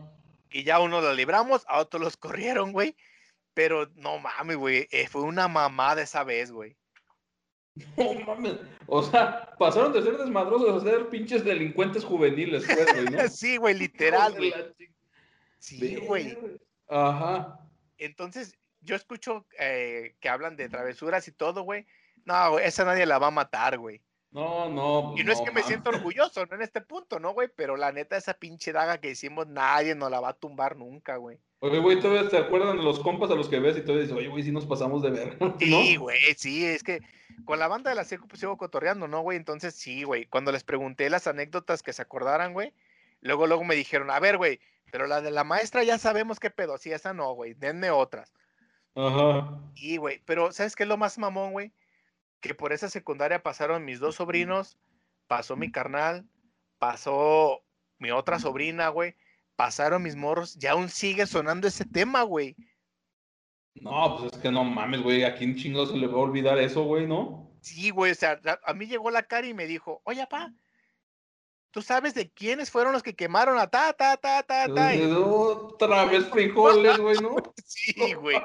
Y ya uno lo libramos, a otros los corrieron, güey. Pero no mames, güey, eh, fue una mamada esa vez, güey. No mames. O sea, pasaron de ser desmadrosos a ser pinches delincuentes juveniles, pues, güey, ¿no? Sí, güey, literal, güey. la Sí, güey. Ajá. Entonces, yo escucho eh, que hablan de travesuras y todo, güey. No, güey, esa nadie la va a matar, güey. No, no. Y no es que me siento orgulloso, no en este punto, ¿no, güey? Pero la neta, esa pinche daga que hicimos, nadie nos la va a tumbar nunca, güey. Oye, güey, todavía te acuerdan de los compas a los que ves y todavía dices, oye, güey, sí nos pasamos de ver. ¿no? Sí, güey, sí, es que con la banda de la secu pues sigo cotorreando, ¿no, güey? Entonces, sí, güey, cuando les pregunté las anécdotas que se acordaran, güey, luego, luego me dijeron, a ver, güey, pero la de la maestra ya sabemos qué pedo, sí, esa no, güey, denme otras. Ajá. Y, güey, pero ¿sabes qué es lo más mamón, güey? Que por esa secundaria pasaron mis dos sobrinos, pasó mi carnal, pasó mi otra sobrina, güey, pasaron mis morros, y aún sigue sonando ese tema, güey. No, pues es que no mames, güey, ¿a quién chingo se le va a olvidar eso, güey, no? Sí, güey, o sea, a, mí llegó la cara y me dijo, oye, pa, ¿tú sabes de quiénes fueron los que quemaron a ta, ta, ta, ta, ta? Y- Otra vez frijoles, güey, ¿no? sí, güey.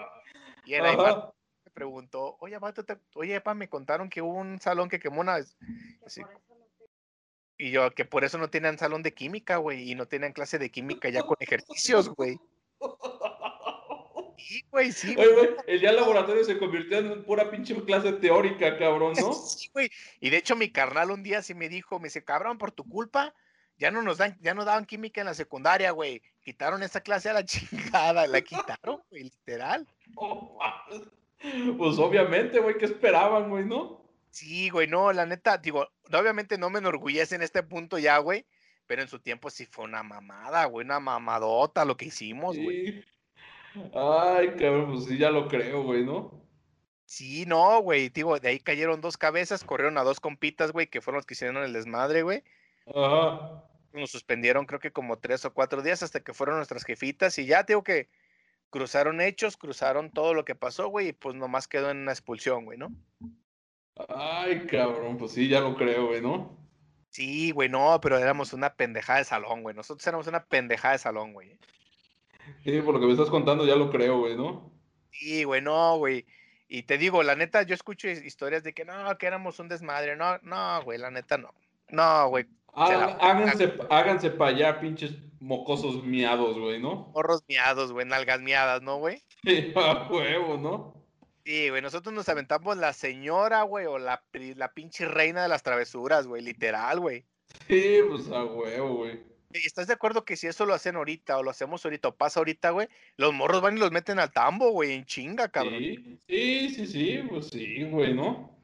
Y igual. Ajá. me preguntó, oye, pa, ¿tú te- oye, pa, me contaron que hubo un salón que quemó una... así, Y yo, que por eso no tenían salón de química, güey, y no tenían clase de química ya con ejercicios, güey. Sí, güey, sí, Oye, güey. güey, el día laboratorio se convirtió en pura pinche clase teórica, cabrón, ¿no? Sí, güey. Y de hecho, mi carnal un día sí me dijo, me dice, cabrón, por tu culpa, ya no nos dan, ya no daban química en la secundaria, güey. Quitaron esa clase a la chingada, la quitaron, güey, literal. Mames. Pues obviamente, güey, ¿qué esperaban, güey, no? Sí, güey, no, la neta, digo, obviamente no me enorgullece en este punto ya, güey, pero en su tiempo sí fue una mamada, güey, una mamadota lo que hicimos, güey. Sí. Ay, cabrón, pues sí, ya lo creo, güey, ¿no? Sí, no, güey, digo, de ahí cayeron dos cabezas, corrieron a dos compitas, güey, que fueron los que hicieron el desmadre, güey. Ajá. Nos suspendieron creo que como tres o cuatro días hasta que fueron nuestras jefitas y ya, digo que cruzaron hechos, cruzaron todo lo que pasó, güey, y pues nomás quedó en una expulsión, güey, ¿no? Ay, cabrón, pues sí, ya lo creo, güey, ¿no? Sí, güey, no, pero éramos una pendejada de salón, güey. Nosotros éramos una pendejada de salón, güey. Sí, por lo que me estás contando, ya lo creo, güey, ¿no? Sí, güey, no, güey. Y te digo, la neta, yo escucho his- historias de que no, que éramos un desmadre. No, no, güey, la neta no. No, güey, Há- Háganse, háganse para allá, pinches mocosos miados, güey, ¿no? morros miados, güey, nalgas miadas, ¿no, güey? Sí, a huevo, ¿no? Sí, güey, nosotros nos aventamos la señora, güey, o la, la pinche reina de las travesuras, güey, literal, güey. Sí, pues a huevo, güey. ¿Y estás de acuerdo que si eso lo hacen ahorita o lo hacemos ahorita o pasa ahorita, güey, los morros van y los meten al tambo, güey, en chinga, cabrón? Sí, sí, sí, sí, pues sí, güey, ¿no?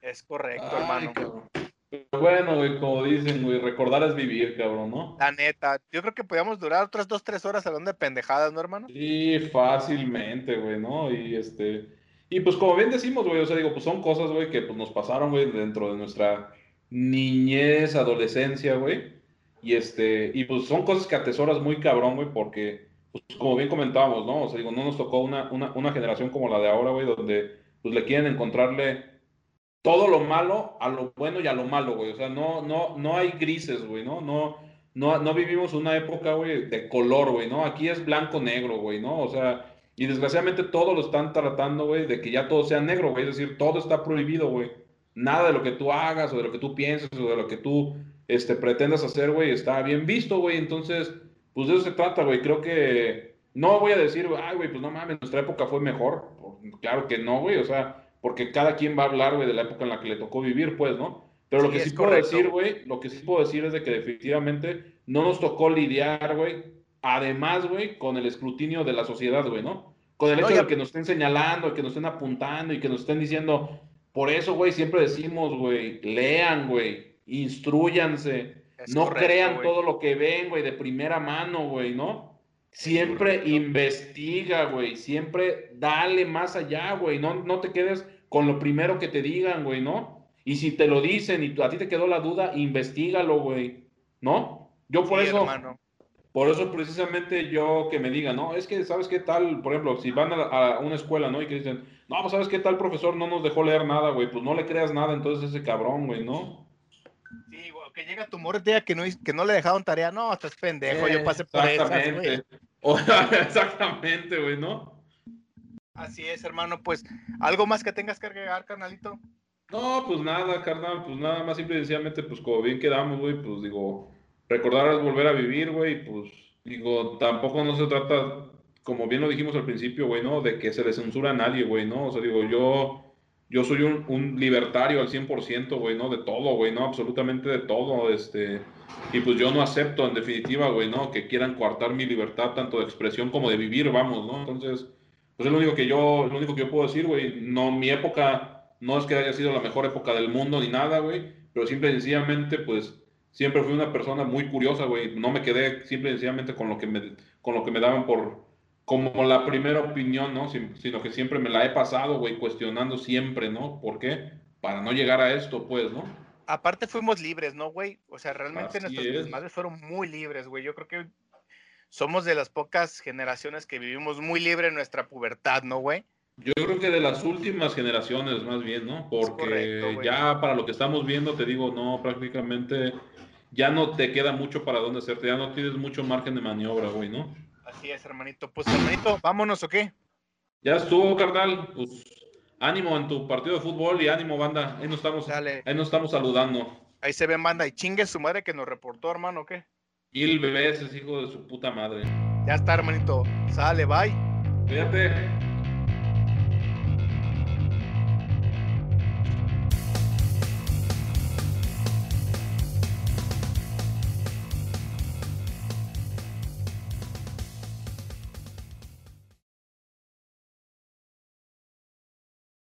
Es correcto, Ay, hermano. cabrón. Pero bueno, güey, como dicen, güey, recordar es vivir, cabrón, ¿no? La neta, yo creo que podíamos durar otras dos, tres horas hablando de pendejadas, ¿no, hermano? Sí, fácilmente, güey, ¿no? Y este, y pues como bien decimos, güey, o sea, digo, pues son cosas, güey, que pues nos pasaron, güey, dentro de nuestra niñez, adolescencia, güey. Y este, y pues son cosas que atesoras muy cabrón, güey, porque, pues como bien comentábamos, ¿no? O sea, digo, no nos tocó una, una, una generación como la de ahora, güey, donde pues le quieren encontrarle todo lo malo a lo bueno y a lo malo, güey. O sea, no, no, no hay grises, güey, ¿no? No, no, no vivimos una época, güey, de color, güey, ¿no? Aquí es blanco-negro, güey, ¿no? O sea, y desgraciadamente todo lo están tratando, güey, de que ya todo sea negro, güey. Es decir, todo está prohibido, güey. Nada de lo que tú hagas o de lo que tú pienses o de lo que tú este, pretendas hacer, güey, está bien visto, güey. Entonces, pues de eso se trata, güey. Creo que no voy a decir, ay, güey, pues no mames, nuestra época fue mejor. Claro que no, güey. O sea, porque cada quien va a hablar, güey, de la época en la que le tocó vivir, pues, ¿no? Pero lo que sí puedo correcto. decir, güey, lo que sí puedo decir es de que definitivamente no nos tocó lidiar, güey, además, güey, con el escrutinio de la sociedad, güey, ¿no? Con el No, hecho ya- de que nos estén señalando, que nos estén apuntando y que nos estén diciendo, por eso, güey, siempre decimos, güey, lean, güey, instruyanse, Es no correcto, crean todo lo que ven, güey, de primera mano, güey, ¿no? Siempre investiga, güey, siempre dale más allá, güey, no, no te quedes con lo primero que te digan, güey, ¿no? Y si te lo dicen y tú- a ti te quedó la duda, investigalo, güey, ¿no? Yo por Sí, eso, hermano. por eso precisamente yo que me digan, no, es que sabes qué tal, por ejemplo, si van a, a una escuela, ¿no? Y que dicen, no, pues sabes qué tal profesor no nos dejó leer nada, güey, pues no le creas nada, entonces ese cabrón, güey, ¿no? Sí, güey, que llega tu morro diga que no, que no le dejaron tarea. No, estás pendejo, yo pasé por esas, güey. Exactamente. Güey, ¿no? Así es, hermano. Pues, ¿algo más que tengas que agregar, carnalito? No, pues nada, carnal, pues nada más simple y sencillamente, pues como bien quedamos, güey, pues digo, recordar es volver a vivir, güey, pues digo, tampoco no se trata, como bien lo dijimos al principio, güey, ¿no? De que se le censura a nadie, güey, ¿no? O sea, digo, yo, yo soy un, libertario al 100%, güey, ¿no? De todo, güey, ¿no? Absolutamente de todo, este, y pues yo no acepto en definitiva, güey, ¿no? Que quieran coartar mi libertad tanto de expresión como de vivir, vamos, ¿no? Entonces, pues es lo único que yo, lo único que yo puedo decir, güey, no, mi época no es que haya sido la mejor época del mundo ni nada, güey, pero simple y sencillamente, pues, siempre fui una persona muy curiosa, güey. No me quedé simple y sencillamente con lo que me, con lo que me daban por, como la primera opinión, ¿no? Sin- sino que siempre me la he pasado, güey, cuestionando siempre, ¿no? ¿Por qué? Para no llegar a esto, pues, ¿no? Aparte fuimos libres, ¿no, güey? O sea, realmente Así nuestros es. desmadres fueron muy libres, güey. Yo creo que somos de las pocas generaciones que vivimos muy libre en nuestra pubertad, ¿no, güey? Yo creo que de las últimas generaciones, más bien, ¿no? Porque correcto, ya para lo que estamos viendo, te digo, no, prácticamente ya no te queda mucho para dónde hacerte, ya no tienes mucho margen de maniobra, güey, ¿no? Así es, hermanito. Pues, hermanito, vámonos, ¿o qué? Ya estuvo, carnal. Pues ánimo en tu partido de fútbol y ánimo, banda. Ahí nos estamos, Dale. ahí nos estamos saludando. Ahí se ve, manda. Y chingue su madre que nos reportó, hermano, ¿o qué? Mil veces, hijo de su puta madre. Ya está, hermanito. Sale, bye. Cuídate.